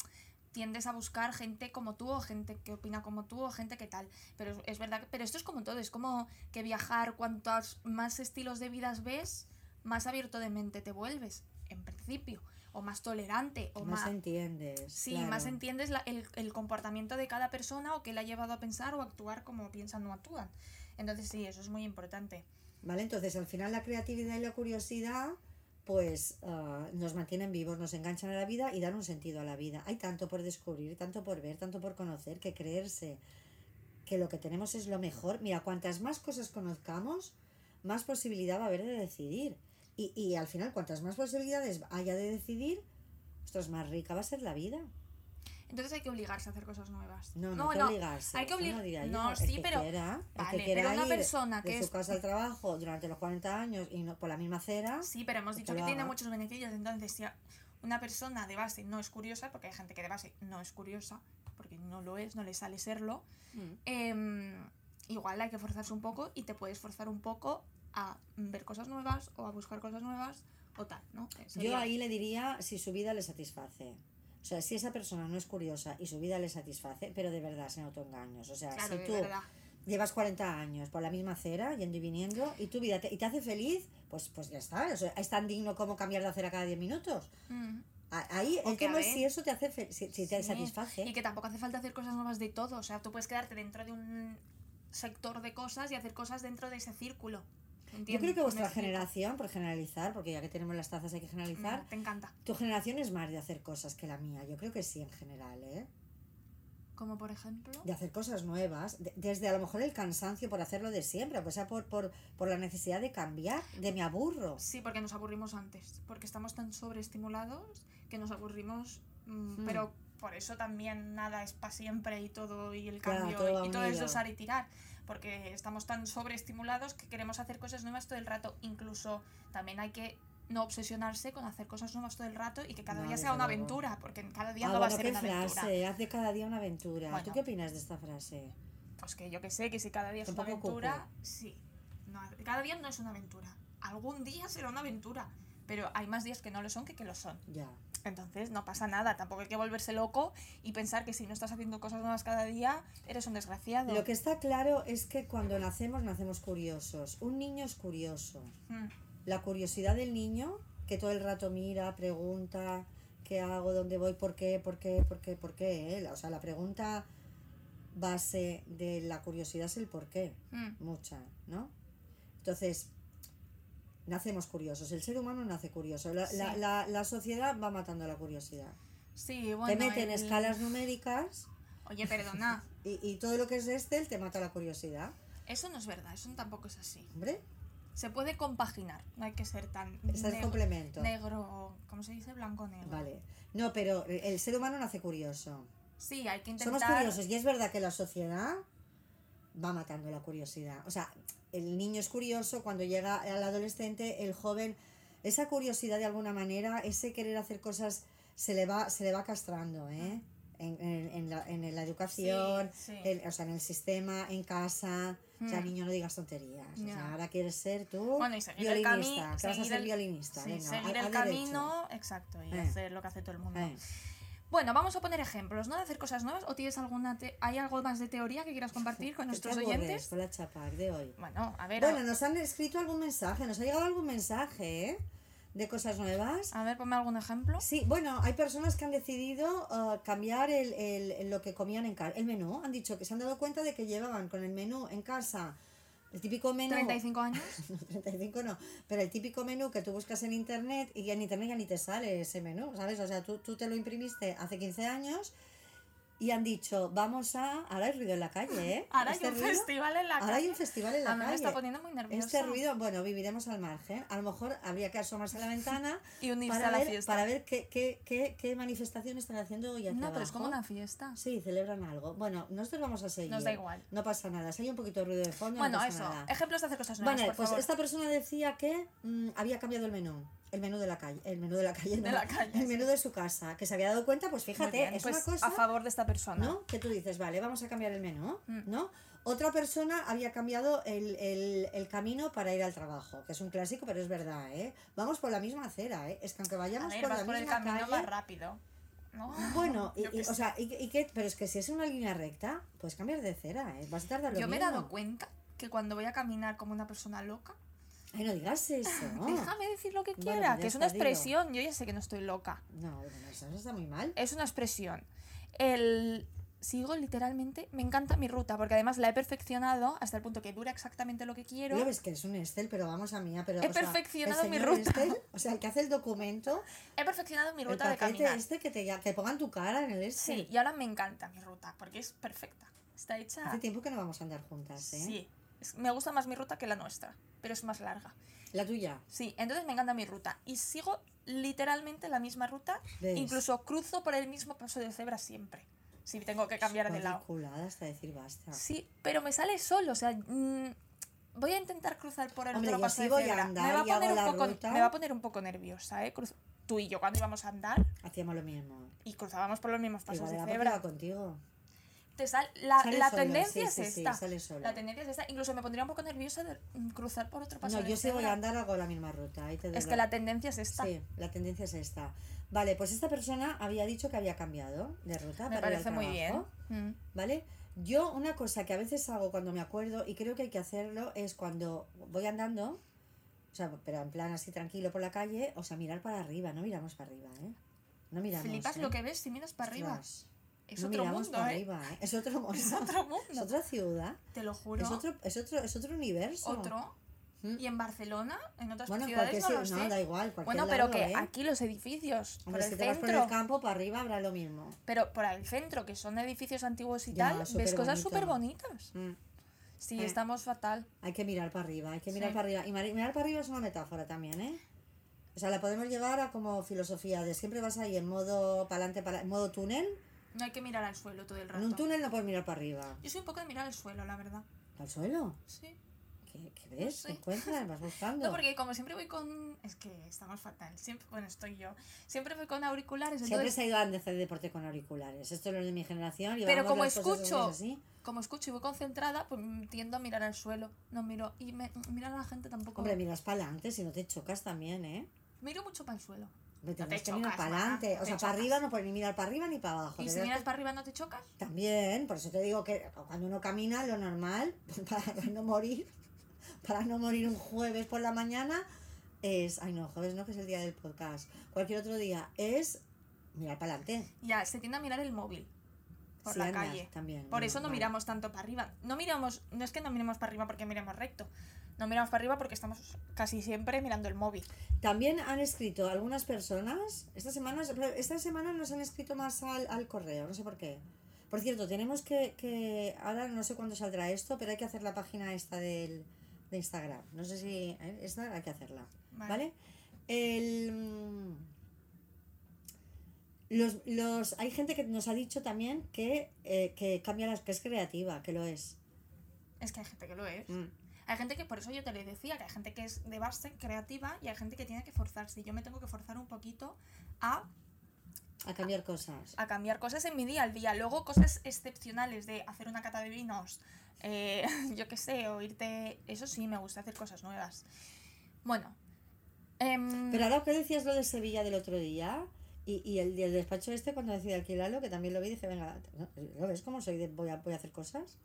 tiendes a buscar gente como tú o gente que opina como tú o gente que tal. Pero es, verdad que. Pero esto es como todo, es como que viajar, cuantos más estilos de vidas ves, más abierto de mente te vuelves, en principio. O más tolerante, o más más. entiendes. Sí, claro. más entiendes la- el, el comportamiento de cada persona o que le ha llevado a pensar o actuar como piensan o actúan. Entonces sí, eso es muy importante. ¿Vale? Entonces, al final la creatividad y la curiosidad, pues ah, nos mantienen vivos, nos enganchan a la vida y dan un sentido a la vida. Hay tanto por descubrir, tanto por ver, tanto por conocer, que creerse que lo que tenemos es lo mejor. Mira, cuantas más cosas conozcamos, más posibilidad va a haber de decidir. Y, y al final, cuantas más posibilidades haya de decidir, ostras, más rica va a ser la vida. Entonces hay que obligarse a hacer cosas nuevas. No, no, hay que obligarse. hay que eso obli- no no, sí, que pero- quiera, Vale, que pero una ir persona de que su es- casa al trabajo durante los 40 años y no por la misma acera, Sí, pero hemos que dicho lo que tiene muchos beneficios. Entonces, si una persona de base no es curiosa, porque hay gente que de base no es curiosa, porque no lo es, no le sale serlo, em, igual hay que forzarse un poco y te puedes forzar un poco a ver cosas nuevas o a buscar cosas nuevas o tal, ¿no? Eh, Yo ahí le diría si su vida le satisface. O sea, si esa persona no es curiosa y su vida le satisface, pero de verdad, sin autoengaños. O sea, Claro, si tú verdad. llevas 40 años por la misma acera, yendo y viniendo, y tu vida te, y te hace feliz, pues, pues ya está. O sea, es tan digno como cambiar de acera cada 10 minutos. Mm. Ahí O el tema es si eso te hace fe- si, si te Sí, satisface. Y que tampoco hace falta hacer cosas nuevas de todo. O sea, tú puedes quedarte dentro de un sector de cosas y hacer cosas dentro de ese círculo. Yo ¿Entiendes? creo que vuestra generación, por generalizar, porque ya que tenemos las tazas hay que generalizar, Mm, Te encanta. tu generación es más de hacer cosas que la mía. Yo creo que sí, en general, ¿eh? Como por ejemplo. de hacer cosas nuevas, de- desde a lo mejor el cansancio por hacerlo de siempre, o sea, por, por, por la necesidad de cambiar, de me aburro. Sí, porque nos aburrimos antes. Porque estamos tan sobreestimulados que nos aburrimos. mm, Hmm. Pero por eso también nada es para siempre y todo y el Claro, cambio todo va y todo es usar y tirar. Porque estamos tan sobreestimulados que queremos hacer cosas nuevas todo el rato. Incluso también hay que no obsesionarse con hacer cosas nuevas todo el rato y que cada No, día sea una aventura. Porque cada día Ah, no va a bueno, ser qué una aventura. frase, haz de cada día una aventura. ¿Tú Bueno. qué opinas de esta frase? Pues que yo que sé, que si cada día es Un una aventura, sí. No, cada día no es una aventura. Algún día será una aventura. Pero hay más días que no lo son que que lo son. Ya. Entonces no pasa nada. Tampoco hay que volverse loco y pensar que si no estás haciendo cosas nuevas cada día, eres un desgraciado. Lo que está claro es que cuando nacemos, nacemos curiosos. Un niño es curioso. Mm, La curiosidad del niño, que todo el rato mira, pregunta, ¿qué hago? ¿Dónde voy? ¿Por qué? ¿Por qué? ¿Por qué? ¿Por qué? eh? O sea, la pregunta base de la curiosidad es el por qué. mm. mucha, ¿no? Entonces, nacemos curiosos, el ser humano nace curioso, la, Sí. la, la, la sociedad va matando la curiosidad. Sí, bueno. te mete en el- escalas numéricas Oye, perdona. [laughs] y, y todo lo que es Excel te mata la curiosidad. Eso no es verdad. Eso tampoco es así. Hombre, Se puede compaginar. No hay que ser tan es el complemento. negro. ¿Cómo se dice? Blanco negro. Vale. No, pero el ser humano nace curioso. Sí, hay que intentar. Somos curiosos y es verdad que la sociedad va matando la curiosidad. O sea, el niño es curioso, cuando llega al adolescente, el joven, esa curiosidad de alguna manera, ese querer hacer cosas, se le va, se le va castrando, ¿eh? En, en, en la, en la educación, Sí, sí. el- o sea, en el sistema, en casa. O sea, Mm. niño, no digas tonterías. O sea, Ya. ahora quieres ser tú Bueno, y seguir el violinista, camino. que vas a ser violinista. Sí, Venga, seguir a- el a derecho. camino, exacto, y Eh. hacer lo que hace todo el mundo. Eh. Bueno, vamos a poner ejemplos, ¿no? De hacer cosas nuevas. ¿O tienes alguna te- ¿Hay algo más de teoría que quieras compartir con [laughs] ¿Qué te nuestros oyentes? con la chapa de hoy? Bueno, a ver, Bueno, a, nos han escrito algún mensaje, nos ha llegado algún mensaje, ¿eh? De cosas nuevas. a ver, ponme algún ejemplo. Sí, bueno, hay personas que han decidido uh, cambiar el, el- el- lo que comían en casa, el menú. Han dicho que se han dado cuenta de que llevaban con el menú en casa, el típico menú... 35 años. [laughs] No, 35 no, pero el típico menú que tú buscas en internet y en internet ya ni te sale ese menú, ¿sabes? O sea, tú, tú te lo imprimiste hace 15 años y han dicho, vamos a... Ahora hay ruido en la calle, ¿eh? [laughs] Ahora hay Este un ruido- festival en la Ahora hay calle. un festival en la A mí me calle. está poniendo muy nerviosa. Este ruido, bueno, viviremos al margen. A lo mejor habría que asomarse a la [laughs] ventana Y unirse para a la ver, fiesta. para ver qué, qué, qué, qué manifestación están haciendo hoy aquí No, pero es como una fiesta. Sí, celebran algo. Bueno, nosotros vamos a seguir. Nos da igual. No pasa nada. Si hay un poquito de ruido de fondo, Bueno, no pasa eso. nada. Ejemplos de hacer cosas nuevas, Vale, por pues favor. esta persona decía que mm, había cambiado el menú. El menú de la calle. El menú de la calle. De no, la calle, El menú de su casa. Que se había dado cuenta, pues fíjate, bien, es pues, una cosa. a favor de esta persona. ¿no? Que tú dices, vale, vamos a cambiar el menú, Mm. ¿no? Otra persona había cambiado el, el, el camino para ir al trabajo, que es un clásico, pero es verdad, ¿eh? Vamos por la misma acera, ¿eh? Es que aunque vayamos ver, por la por el misma camino calle... más rápido. ¿no? Bueno, [laughs] y, o sea, y, y pero es que si es una línea recta, puedes cambiar de acera, ¿eh? Vas a tardar lo Yo me he dado cuenta que cuando voy a caminar como una persona loca, Ay, no digas eso. déjame decir lo que Bueno, quiera, ya que es una expresión. Yo ya sé que no estoy loca. No, bueno, eso está muy mal. Es una expresión. El sigo literalmente, me encanta mi ruta, porque además la he perfeccionado hasta el punto que dura exactamente lo que quiero. Lo ves que es un Excel, pero vamos a mía, pero He o sea, perfeccionado el mi ruta. Excel, o sea, el que hace el documento, He perfeccionado mi el ruta de caminar. este que te que pongan tu cara en el Excel. Sí, y ahora me encanta mi ruta, porque es perfecta. Está hecha. Hace tiempo que no vamos a andar juntas, ¿eh? Sí. Me gusta más mi ruta que la nuestra, pero es más larga. La tuya. Sí, entonces me encanta mi ruta. Y sigo literalmente la misma ruta. ¿Ves? Incluso cruzo por el mismo paso de cebra siempre. Si tengo que cambiar de lado. Hasta decir basta. Sí, pero me sale solo. O sea, mm, voy a intentar cruzar por el Hombre, otro paso sí de cebra. me, va a poner un poco, ruta. me va a poner un poco nerviosa, ¿eh? Cruz- Tú y yo cuando íbamos a andar Hacíamos lo mismo. y cruzábamos por los mismos pasos Igual de cebra. contigo. Te sal- la, Sale la tendencia sí, es sí, esta. La tendencia es esta. Incluso me pondría un poco nerviosa de cruzar por otro paso No, yo sí voy a andar hago la misma ruta. ahí te doy Es que la tendencia es esta. Sí, la tendencia es esta. Vale, pues esta persona había dicho que había cambiado de ruta Me para ir al parece muy bien. Mm. ¿Vale? Yo una cosa que a veces hago cuando me acuerdo y creo que hay que hacerlo es cuando voy andando, o sea, pero en plan así tranquilo por la calle, o sea, mirar para arriba, no miramos para arriba, ¿eh? No miramos. Flipas ¿eh? lo que ves si miras para arriba. Es no otro mundo, para ¿eh? arriba, ¿eh? Es otro [laughs] mundo. Es otro mundo. Es otra ciudad. Te lo juro. Es otro, es otro, es otro universo. Otro. Mm. Y en Barcelona, en otras Bueno, ciudades no lo no, sé. da igual. bueno, pero que ¿eh? aquí los edificios, Hombre, por si el te vas por centro, el campo, para arriba habrá lo mismo. pero por el centro, que son edificios antiguos y Ya, tal, ves cosas súper bonitas. Mm. Sí, Eh. estamos fatal. Hay que mirar para arriba, hay que mirar Sí. para arriba. Y mirar para arriba es una metáfora también, ¿eh? O sea, la podemos llevar a como filosofía de siempre vas ahí en modo para adelante, modo túnel. No hay que mirar al suelo todo el rato. En un túnel no puedes mirar para arriba. Yo soy un poco de mirar al suelo, la verdad. ¿Al suelo? Sí. ¿Qué, qué ves? sé. ¿Qué encuentras? ¿Vas [laughs] buscando? No, porque como siempre voy con... Es que estamos fatal. Siempre, bueno, estoy yo. Siempre voy con auriculares. Siempre Entonces, se ha ido a hacer deporte con auriculares. Esto es lo de mi generación. Pero como escucho- así. como escucho y voy concentrada, pues tiendo a mirar al suelo. No miro... Y me, mirar a la gente tampoco. Hombre, miras para adelante si no te chocas también, ¿eh? Miro mucho para el suelo. Me No te chocas, para adelante. no O sea, para arriba no puedes ni mirar para arriba ni para abajo. ¿Y si miras para arriba no te chocas? También, por eso te digo que cuando uno camina, lo normal, [laughs] para no morir, para no morir un jueves por la mañana, es. Ay, no, jueves no, que es el día del podcast. Cualquier otro día es mirar para adelante. Ya, se tiende a mirar el móvil por Sí, la anda, calle. También. Por eso no vale. miramos tanto para arriba. No miramos, no es que no miremos para arriba porque miremos recto. No miramos para arriba porque estamos casi siempre mirando el móvil. También han escrito algunas personas, esta semana, esta semana nos han escrito más al, al correo, no sé por qué. Por cierto, tenemos que, que, ahora no sé cuándo saldrá esto, pero hay que hacer la página esta del, de Instagram. No sé si, ¿eh? esta hay que hacerla. Vale. ¿Vale? El, los, los, hay gente que nos ha dicho también que, eh, que cambia las, que es creativa, que lo es. Es que hay gente que lo es. Mm. Hay gente que, por eso yo te lo decía, que hay gente que es de base creativa y hay gente que tiene que forzarse. Yo me tengo que forzar un poquito a, A cambiar cosas. a cambiar cosas en mi día al día. Luego cosas excepcionales de hacer una cata de vinos, eh, [laughs] yo qué sé, o irte... Eso sí, me gusta hacer cosas nuevas. Bueno. em, Pero ahora que decías lo de Sevilla del otro día, Y, y el, el despacho este, cuando decidí alquilarlo, que también lo vi, dije, venga, ¿no? ¿lo ves cómo soy? De, voy, a, voy a hacer cosas,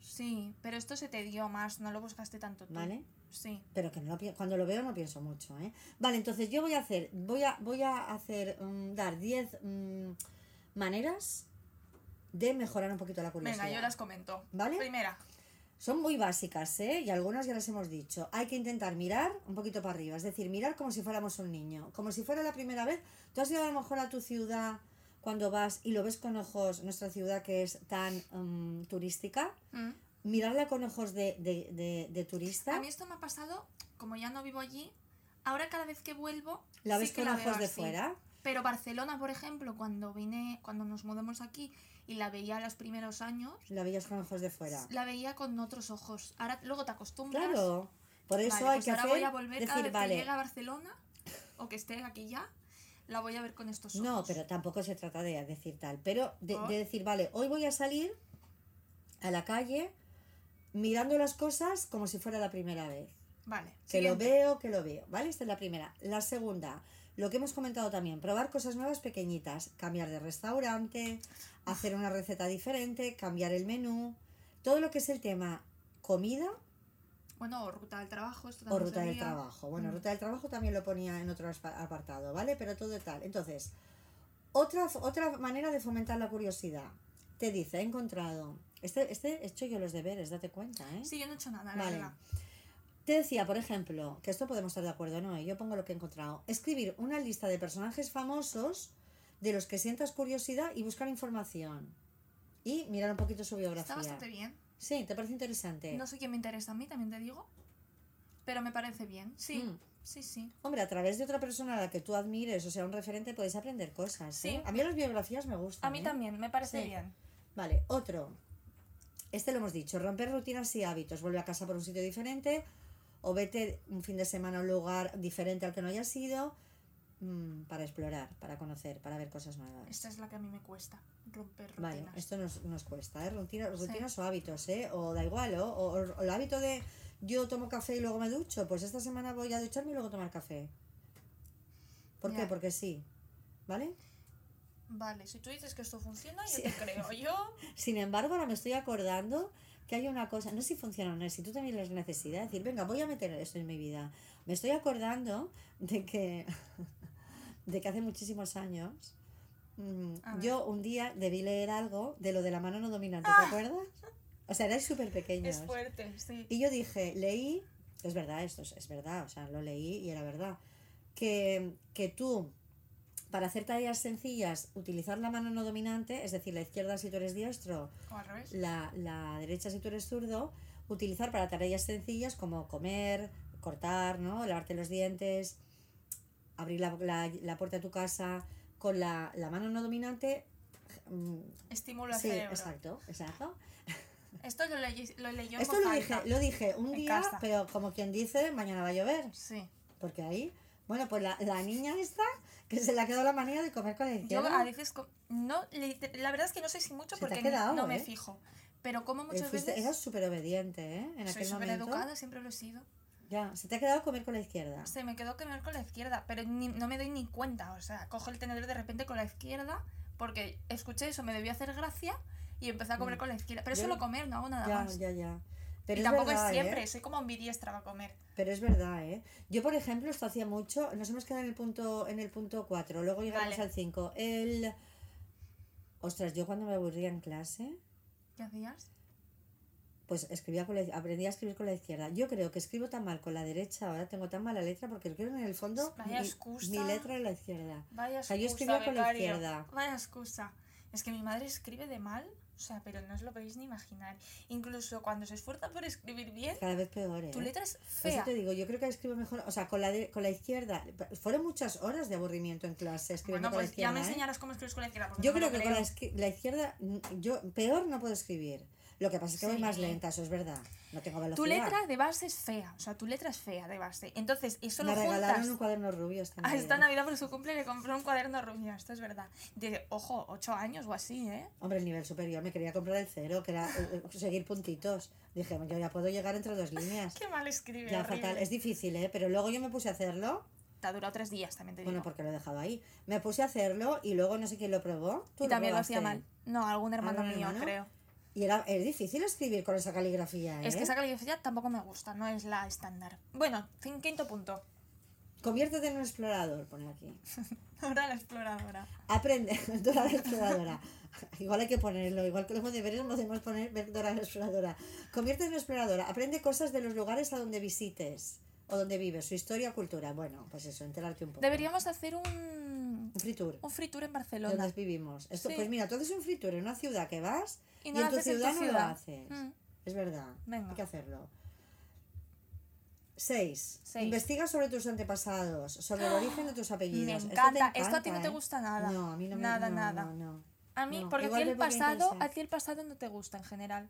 Sí, pero esto se te dio más, no lo buscaste tanto tú. ¿vale? Sí. Pero que no lo cuando lo veo no pienso mucho, ¿eh? Vale, entonces yo voy a hacer, voy a, voy a hacer, mm, dar 10 mm, maneras de mejorar un poquito la curiosidad. Venga, yo las comento. ¿Vale? Primera. Son muy básicas, ¿eh? Y algunas ya las hemos dicho. Hay que intentar mirar un poquito para arriba, es decir, mirar como si fuéramos un niño, como si fuera la primera vez. Tú has ido a lo mejor a tu ciudad cuando vas y lo ves con ojos, nuestra ciudad que es tan mm, turística, Mm. mirarla con ojos de, de, de, de turista, A mí esto me ha pasado, como ya no vivo allí, ahora cada vez que vuelvo, la sí ves que con la ojos veo de así. fuera. Pero Barcelona, por ejemplo, cuando vine, cuando nos mudamos aquí y la veía los primeros años, La veías con ojos de fuera. la veía con otros ojos. Ahora luego te acostumbras. Claro. Por eso Vale, hay pues que ahora hacer, voy a volver cada decir, vez vale, que llegue a Barcelona o que esté aquí ya, la voy a ver con estos ojos. no, pero tampoco se trata de decir tal, pero de, ¿Por? de decir, vale, hoy voy a salir a la calle mirando las cosas como si fuera la primera vez. Vale. Que lo veo, que lo veo, ¿vale? Esta es la primera. La segunda, lo que hemos comentado también, probar cosas nuevas pequeñitas, cambiar de restaurante, hacer una receta diferente, cambiar el menú, todo lo que es el tema comida Bueno, o ruta del trabajo, esto o también ruta del trabajo. Bueno, Mm. ruta del trabajo también lo ponía en otro apartado, ¿vale? Pero todo tal. Entonces, otra, otra manera de fomentar la curiosidad. Te dice, he encontrado. Este, este he hecho yo los deberes, date cuenta, ¿eh? Sí, yo no he hecho nada, Vale. verdad. Te decía, por ejemplo, que esto podemos estar de acuerdo, ¿no? Yo pongo lo que he encontrado. Escribir una lista de personajes famosos de los que sientas curiosidad y buscar información. Y mirar un poquito su biografía. Está bastante bien. Sí, ¿te parece interesante? No sé quién me interesa a mí, también te digo. Pero me parece bien. Sí, Mm. sí, sí. Hombre, a través de otra persona a la que tú admires o sea un referente puedes aprender cosas. ¿eh? Sí. A mí las biografías me gustan. A mí ¿eh? también, me parece Sí. bien. Vale, otro. Este lo hemos dicho, romper rutinas y hábitos. Vuelve a casa por un sitio diferente o vete un fin de semana a un lugar diferente al que no hayas ido mm, para explorar, para conocer, para ver cosas nuevas. Esta es la que a mí me cuesta, romper Vale, rutinas. esto nos, nos cuesta, ¿eh? Rutina- Sí. rutinas o hábitos, ¿eh? O da igual, ¿o? O, o el hábito de yo tomo café y luego me ducho, pues esta semana voy a ducharme y luego tomar café. ¿Por qué? Porque sí. ¿Vale? Vale, si tú dices que esto funciona, yo Sí. te creo. [laughs] Yo, Sin embargo, ahora me estoy acordando que hay una cosa, no sé si funciona o no, si tú también necesidad de decir, venga, voy a meter esto en mi vida. Me estoy acordando de que, de que hace muchísimos años mm, yo un día debí leer algo de lo de la mano no dominante, Ah. ¿te acuerdas? O sea, erais súper pequeños. es fuerte, sí. Y yo dije, leí, es verdad, esto es, es verdad, o sea, lo leí y era verdad, que, que tú, para hacer tareas sencillas, utilizar la mano no dominante, es decir, la izquierda si tú eres diestro, O al revés. la, la derecha si tú eres zurdo, utilizar para tareas sencillas como comer, cortar, ¿no? lavarte los dientes, abrir la, la, la puerta de tu casa con la, la mano no dominante. mm, Estímulo al sí, cerebro. exacto, exacto. Esto lo, leí, lo yo en Esto lo dije, lo dije un En día, casa. pero como quien dice, mañana va a llover. Sí. Porque ahí, bueno, pues la, la niña esta, que se le ha quedado la manía de comer con la Yo izquierda. a veces, no, le- la verdad es que no sé si mucho Se porque quedado, no me ¿eh? fijo. Pero como Eh, muchas fuiste- veces eras súper obediente, ¿eh? En soy aquel súper momento. educada, siempre lo he sido. Ya, se te ha quedado comer con la izquierda. Se me quedó comer con la izquierda, pero ni- no me doy ni cuenta. O sea, cojo el tenedor de repente con la izquierda porque escuché eso, me debió hacer gracia y empecé a comer Mm. con la izquierda. Pero Yo- solo comer, no hago nada Ya, más. ya, ya. Pero y es tampoco verdad, es siempre, ¿eh? soy como ambidiestra para comer. Pero es verdad, ¿eh? Yo, por ejemplo, esto hacía mucho. Nos hemos quedado en el punto en el punto 4, luego llegamos Vale. al 5. El. Ostras, yo cuando me aburría en clase, ¿Qué hacías? Pues escribía con la, aprendí a escribir con la izquierda. Yo creo que escribo tan mal con la derecha, ahora tengo tan mala letra, porque creo que en el fondo Vaya mi, excusa. mi letra es la izquierda. Vaya sea, yo excusa, escribía con la izquierda. Vaya excusa. Es que mi madre escribe de mal, o sea, pero no os lo podéis ni imaginar. Incluso cuando se esfuerza por escribir bien, Cada vez peor, ¿eh? tu letra es Por eso fea. te digo, yo creo que escribo mejor, o sea, con la, de- con la izquierda. Fueron muchas horas de aburrimiento en clase escribiendo Bueno, con la pues izquierda. ya me ¿eh? enseñarás cómo escribes con la izquierda. Yo no creo que con la, izquierda, yo peor no puedo escribir. Lo que pasa es que voy Sí. más lenta, eso es verdad. No tengo velocidad. Tu letra de base es fea, o sea, tu letra es fea de base. Entonces, eso Me lo regalaron juntas. un cuaderno rubio esta A Navidad. esta Navidad por su cumple le compré un cuaderno rubio, esto es verdad. De, ojo, ocho años o así, ¿eh? Hombre, el nivel superior, me quería comprar el cero, que era eh, eh, seguir puntitos. Dije, yo ya puedo llegar entre dos líneas. [laughs] Qué mal escribe, Ya, horrible. fatal. Es difícil, ¿eh? Pero luego yo me puse a hacerlo te ha durado tres días, también te digo. Bueno, porque lo he dejado ahí. Me puse a hacerlo y luego no sé quién lo probó. Tú y también lo probaste. hacía mal. No, algún hermano ¿Algún mío, hermano? creo. Y era, es difícil escribir con esa caligrafía, ¿eh? Es que esa caligrafía tampoco me gusta, no es la estándar. Bueno, quinto punto. Conviértete en un explorador, pone aquí. [laughs] Ahora la exploradora. Aprende, [laughs] Dora la exploradora. Igual hay que ponerlo, igual que los deberes podemos poner ver Dora la exploradora. Conviértete en una exploradora. Aprende cosas de los lugares a donde visites o donde vives, su historia o cultura. Bueno, pues eso, enterarte un poco. Deberíamos hacer un, Un free tour. un free tour en Donde Barcelona. vivimos. Esto, Sí. Pues mira, tú haces un free tour en una ciudad que vas Y en tu haces en tu ciudad no lo haces. Mm. Es verdad. Venga. Hay que hacerlo. 6. Seis. Investiga sobre tus antepasados, sobre el [gasps] origen de tus apellidos. Me Esto encanta. Esto a ti no te ¿eh? gusta nada. No, a mí no me Nada, no, nada. No, no. A mí, porque a ti el me pasado, a ti el pasado no te gusta en general.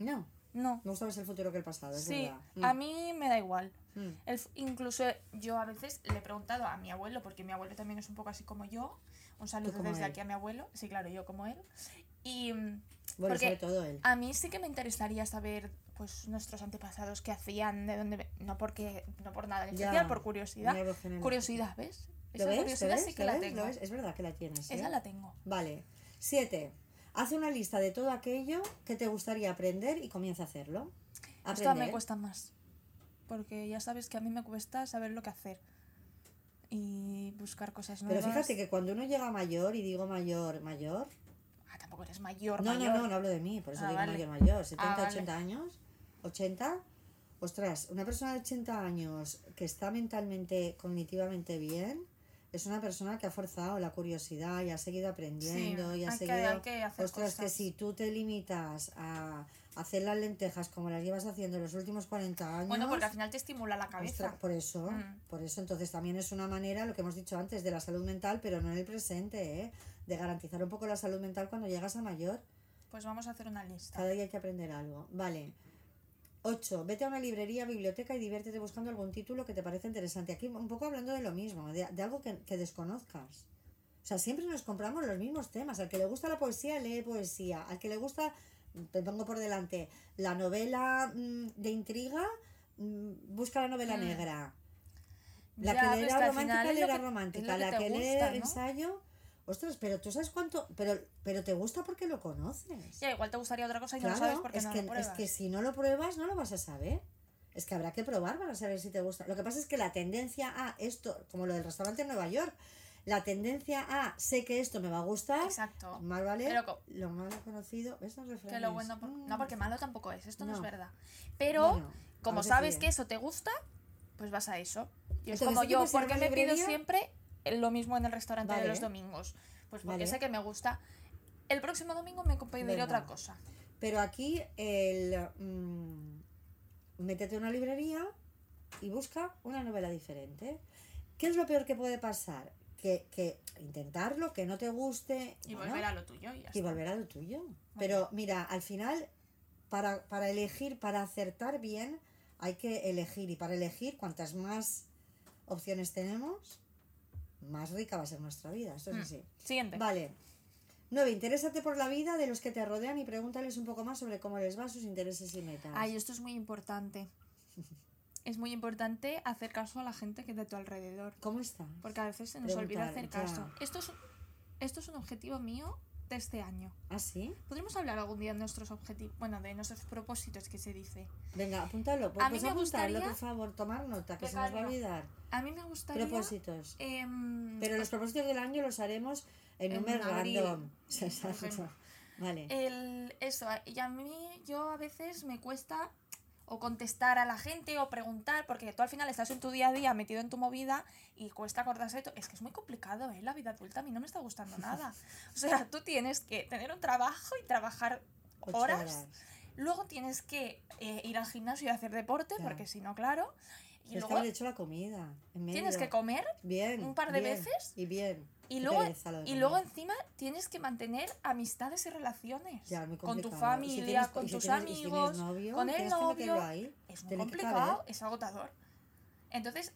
No, No. me gusta más el futuro que el pasado, es Sí, verdad. Mm, a mí me da igual. mm. El incluso yo a veces le he preguntado a mi abuelo, porque mi abuelo también es un poco así como yo. Un saludo desde él. aquí a mi abuelo. Sí, claro, yo como él. Y mm, Bueno, porque sobre todo él. a mí sí que me interesaría saber pues nuestros antepasados qué hacían, de dónde... No porque no por nada en especial, por curiosidad. Curiosidad, ¿ves? ¿Lo Esa ves? ¿Lo curiosidad ves? sí que ¿Lo la ves? tengo. ¿Lo ves? Es verdad que la tienes. ¿eh? Esa la tengo. Vale. 7. Haz una lista de todo aquello que te gustaría aprender y comienza a hacerlo. Esto me Aprender. cuesta más. Porque ya sabes que a mí me cuesta saber lo que hacer. Y buscar cosas Pero nuevas. fíjate que cuando uno llega mayor, y digo mayor, mayor, tampoco eres mayor, No, mayor. no, no, no hablo de mí, por eso Ah, digo vale. mayor, mayor. 70, vale. 80 años. 80. Ostras, una persona de 80 años que está mentalmente, cognitivamente bien, es una persona que ha forzado la curiosidad y ha seguido aprendiendo Sí, y ha hay que- seguido. hay que hacer Ostras, que cosas. si tú te limitas a hacer las lentejas como las llevas haciendo los últimos 40 años. Bueno, porque al final te estimula la cabeza. Ostras, por eso, Mm. por eso entonces también es una manera, lo que hemos dicho antes, de la salud mental, pero no en el presente, ¿eh? De garantizar un poco la salud mental cuando llegas a mayor. Pues vamos a hacer una lista. Cada día hay que aprender algo. Vale. 8. Vete a una librería, biblioteca y diviértete buscando algún título que te parece interesante. Aquí un poco hablando de lo mismo, de, de algo que, que desconozcas. O sea, siempre nos compramos los mismos temas. Al que le gusta la poesía, lee poesía. Al que le gusta, te pongo por delante, la novela mm, de intriga, mm, busca la novela Mm. negra. La Ya, que lee romántica, lo romántica. La que lee gusta, ¿no? ensayo. Ostras, pero tú sabes cuánto. Pero, pero te gusta porque lo conoces. Ya, igual te gustaría otra cosa y no lo sabes porque es, no que, lo es pruebas. que si no lo pruebas no lo vas a saber. Es que habrá que probar para saber si te gusta. Lo que pasa es que la tendencia a esto, como lo del restaurante en Nueva York, la tendencia a sé que esto me va a gustar, Exacto. más vale Pero lo malo conocido. ¿Ves los Que refranes? lo bueno... por- No, Mm. porque malo tampoco es. Esto no, es verdad. Pero, Bueno, como sabes que eso te gusta, pues vas a eso. Y es como ¿tú yo, ¿por qué me pido siempre lo mismo en el restaurante de los domingos? Pues porque Vale. sé que me gusta. El próximo domingo me pediré Venga. otra cosa. Pero aquí el mm, métete a una librería y busca una novela diferente. ¿Qué es lo peor que puede pasar? Que, que intentarlo, que no te guste Y bueno, volver a lo tuyo y ya y volver a lo tuyo. Pero mira, al final, para, para elegir, para acertar bien, hay que elegir. Y para elegir, cuantas más opciones tenemos, más rica va a ser nuestra vida. Esto es Mm. así. Siguiente. Vale. 9. Interésate por la vida de los que te rodean y pregúntales un poco más sobre cómo les va, sus intereses y metas. Ay, esto es muy importante. [laughs] Es muy importante hacer caso a la gente que es de tu alrededor. ¿Cómo está? Porque a veces se nos olvida hacer ya. caso. Esto es, esto es un objetivo mío de este año. ¿Ah, sí? Podremos hablar algún día de nuestros objetivos, bueno, de nuestros propósitos que se dice. Venga, apúntalo. Pues A mí me apuntarlo, gustaría- por favor. Tomar nota, que se nos va a olvidar. A mí me gustaría... Propósitos. em, Pero los propósitos del año los haremos en, un En mes abril, random. [laughs] Exacto. Vale. el, eso, y a mí yo a veces me cuesta o contestar a la gente o preguntar, porque tú al final estás en tu día a día metido en tu movida y cuesta acordarse de todo. Es que es muy complicado, ¿eh? La vida adulta a mí no me está gustando [laughs] nada. O sea, tú tienes que tener un trabajo y trabajar horas. Luego tienes que eh, ir al gimnasio y hacer deporte, Claro. porque si no, claro. Y que luego hecho la comida. en tienes que comer Bien. un par de bien, veces. Y bien. Y luego, y luego encima tienes que mantener amistades y relaciones. Ya, con tu si familia, tienes- con si tus tienes- si amigos, novio, con el novio. ahí. Es muy complicado, caber. es agotador. Entonces,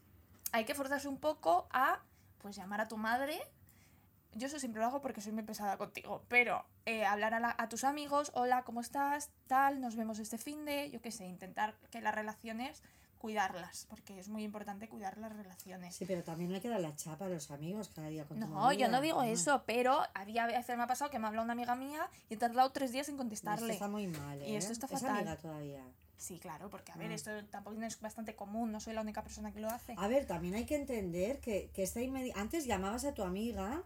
hay que forzarse un poco a pues llamar a tu madre. Yo eso siempre lo hago porque soy muy pesada contigo, pero eh, hablar a, la- a tus amigos, hola, ¿cómo estás? Tal, nos vemos este fin de, yo qué sé, intentar que las relaciones cuidarlas, porque es muy importante cuidar las relaciones. Sí, pero también no hay que dar la chapa a los amigos cada día con tu No, yo no digo no. eso, pero había veces me ha pasado que me ha hablado una amiga mía y he tardado tres días en Esto contestarle. está muy mal, ¿eh? Y esto está Es fatal. amiga todavía. Sí, claro, porque a ver, Ah. esto tampoco es bastante común, no soy la única persona que lo hace. A ver, también hay que entender que, que esta inmedi- antes llamabas a tu amiga,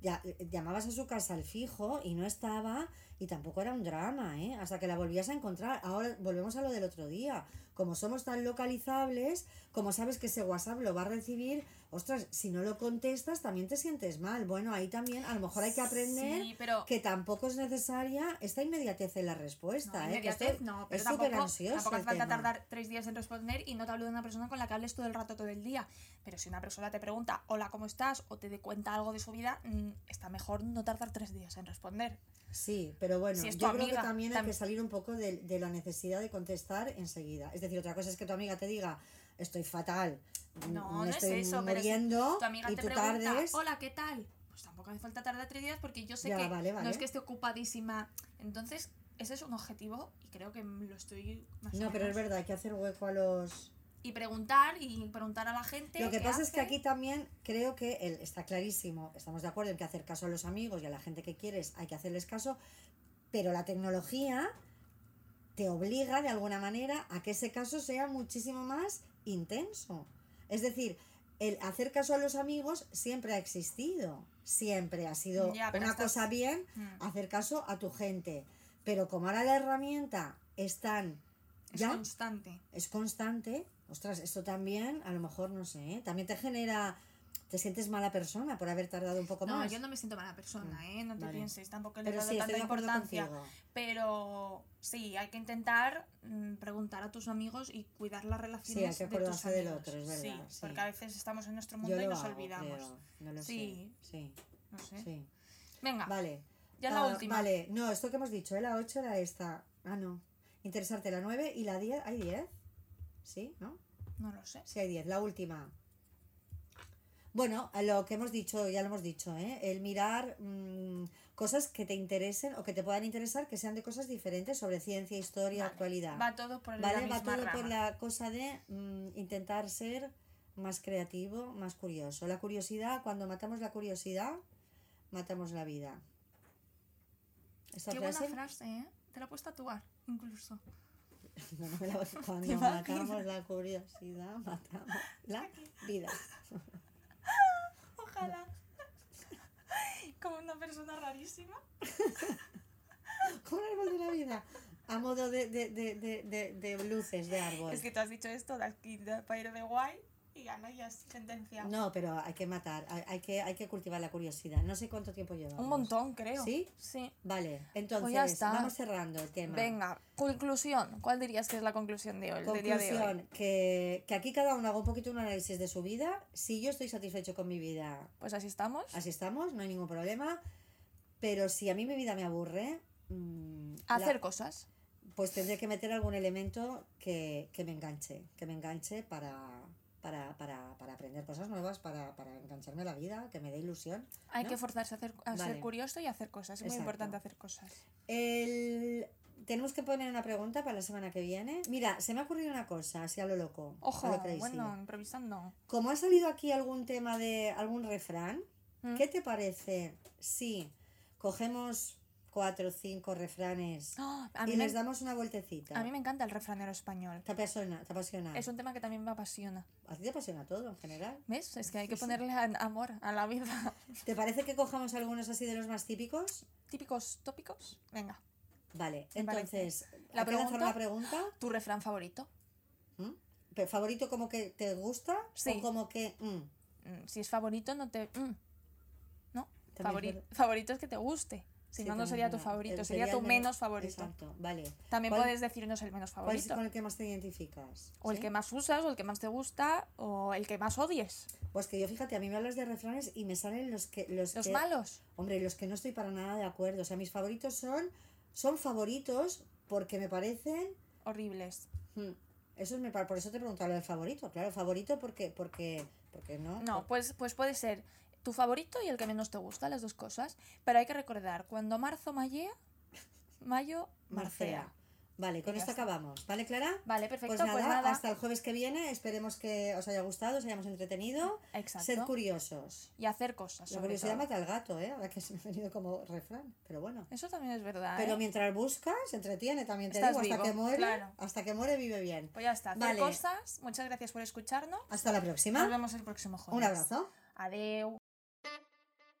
ya- llamabas a su casa al fijo y no estaba y tampoco era un drama, ¿eh? Hasta que la volvías a encontrar. Ahora volvemos a lo del otro día. Como somos tan localizables, como sabes que ese WhatsApp lo va a recibir, ostras, si no lo contestas también te sientes mal. Bueno, ahí también a lo mejor hay que aprender Sí, pero que tampoco es necesaria esta inmediatez en la respuesta, no, ¿eh? Que inmediatez esto no, pero es súper tampoco, ansioso tampoco hace falta tema. tardar tres días en responder y no te hablo de una persona con la que hables todo el rato, todo el día. Pero si una persona te pregunta, hola, ¿cómo estás? o te de cuenta algo de su vida, mm, está mejor no tardar tres días en responder. Sí, pero bueno, Si yo creo que también hay tam- que salir un poco de, de la necesidad de contestar enseguida. Es decir, otra cosa es que tu amiga te diga, estoy fatal, No, me no es eso, pero si muriendo Tu amiga y te tú pregunta, tardes. hola, ¿qué tal? Pues tampoco hace falta tardar tres días porque yo sé Ya, que vale, no es que esté ocupadísima. Entonces, ese es un objetivo y creo que lo estoy más No, pero es verdad, hay que hacer hueco a los... Y preguntar y preguntar a la gente. Lo que pasa es que aquí también creo que el- está clarísimo, estamos de acuerdo en que hacer caso a los amigos y a la gente que quieres hay que hacerles caso, pero la tecnología te obliga de alguna manera a que ese caso sea muchísimo más intenso. Es decir, el hacer caso a los amigos siempre ha existido, siempre ha sido Ya, una estás- cosa bien Mm. hacer caso a tu gente, pero como ahora la herramienta es tan Es ya constante. es constante, ostras, esto también, a lo mejor, no sé, ¿eh? también te genera, te sientes mala persona por haber tardado un poco No, más. yo no me siento mala persona, ¿eh? No te Vale. pienses, tampoco le dado sí, tanta importancia. contigo. Pero sí, hay que intentar mm, preguntar a tus amigos y cuidar las relaciones hay que de tus del otro, es verdad, Sí, sí. porque a veces estamos en nuestro Yo mundo y nos hago, olvidamos. creo, no lo Sí. sé. Sí, No sé. sí. Venga, Vale. ya la Ah, última. Vale, no, esto que hemos dicho, ¿eh? la 8 era esta. Ah, no. Interesarte la 9 y la 10. ¿Hay 10? ¿Sí? ¿No? No lo sé. Sí, hay 10. La última. Bueno, a lo que hemos dicho, ya lo hemos dicho, ¿eh? el mirar mm, cosas que te interesen o que te puedan interesar, que sean de cosas diferentes sobre ciencia, historia, Vale, actualidad. Va todo por la ¿Vale? misma Va todo rama. por la cosa de mm, intentar ser más creativo, más curioso. La curiosidad, cuando matamos la curiosidad, matamos la vida. Esta Qué buena frase, ¿eh? Te la puedes tatuar, incluso. no, no me la- cuando ¿Te matamos la curiosidad, matamos la [laughs] vida. Como una persona rarísima. [laughs] Como el árbol de la vida. A modo de, de, de, de, luces de árbol. Es que tú has dicho esto de aquí de- para ir de guay y gana ya es sentencia. No, pero hay que matar, hay, hay que, hay que cultivar la curiosidad. No sé cuánto tiempo llevamos. Un montón, creo. ¿Sí? Sí. Vale, entonces Pues ya está. vamos cerrando el tema. Venga, conclusión. ¿Cuál dirías que es la conclusión de hoy? del día de hoy? Conclusión, que, que aquí cada uno haga un poquito un análisis de su vida. Si yo estoy satisfecho con mi vida, Pues así estamos. así estamos, no hay ningún problema. Pero si a mí mi vida me aburre, mm, la- Hacer cosas. pues tendré que meter algún elemento que, que me enganche, que me enganche para, para, para, para aprender cosas nuevas, para, para engancharme a la vida, que me dé ilusión. Hay ¿no? que forzarse a, hacer, a Vale. ser curioso y hacer cosas. Es muy importante hacer cosas. El... Tenemos que poner una pregunta para la semana que viene. Mira, se me ha ocurrido una cosa, así a lo loco. Ojo, lo bueno, improvisando. Como ha salido aquí algún tema de algún refrán, ¿Mm? ¿qué te parece si cogemos cuatro o cinco refranes [gasps] Ah, a, mí y me, les damos una vueltecita? a mí me encanta el refranero español. ¿Te apasiona? ¿Te apasiona? Es un tema que también me apasiona. ¿A ti te apasiona todo en general? ¿Ves? Es que hay que ponerle amor a la vida. [laughs] ¿Te parece que cojamos algunos así de los más típicos? Típicos tópicos. Venga. Vale, Me entonces, La ¿hay que lanzar pregunta- una pregunta? ¿Tu refrán favorito? ¿Mm? ¿Pero ¿Favorito como que te gusta? Sí. ¿O como que... mm? Mm, Si es favorito, no te. mm, No. También Favori- es verdad. favorito es que te guste. Si Sí, no, no sería tu favorito, sería tu men- menos favorito. Exacto, vale. También ¿Cuál- puedes decirnos el menos ¿Cuál es favorito. con el que más te identificas? O el que más usas, o el que más te gusta, o el que más odies. Pues que yo fíjate, a mí me hablas de refranes y me salen los que... Los, Los que, malos. Hombre, los que no estoy para nada de acuerdo. O sea, mis favoritos son... Son favoritos porque me parecen... Horribles. mm, Eso es me por eso te preguntaba lo del favorito. Claro, favorito porque... Porque, porque no. No, pues, pues puede ser tu favorito y el que menos te gusta, las dos cosas. Pero hay que recordar, cuando marzo mallea, mayo Marcea. Vale, con esto está. acabamos. ¿Vale, Clara? Vale, perfecto, Pues nada, pues nada. hasta el jueves que viene. Esperemos que os haya gustado, os hayamos entretenido. Exacto. Sed curiosos. Y hacer cosas. La curiosidad mata al gato, ¿eh? Ahora que se me ha venido como refrán. Pero bueno. Eso también es verdad. Pero ¿eh? mientras buscas, entretiene, también te Estás digo, hasta que muere, claro. hasta que muere vive bien. Pues ya está, hacer Vale. cosas. Muchas gracias por escucharnos. Hasta la Nos próxima. vemos el próximo jueves. Un abrazo. Adeu.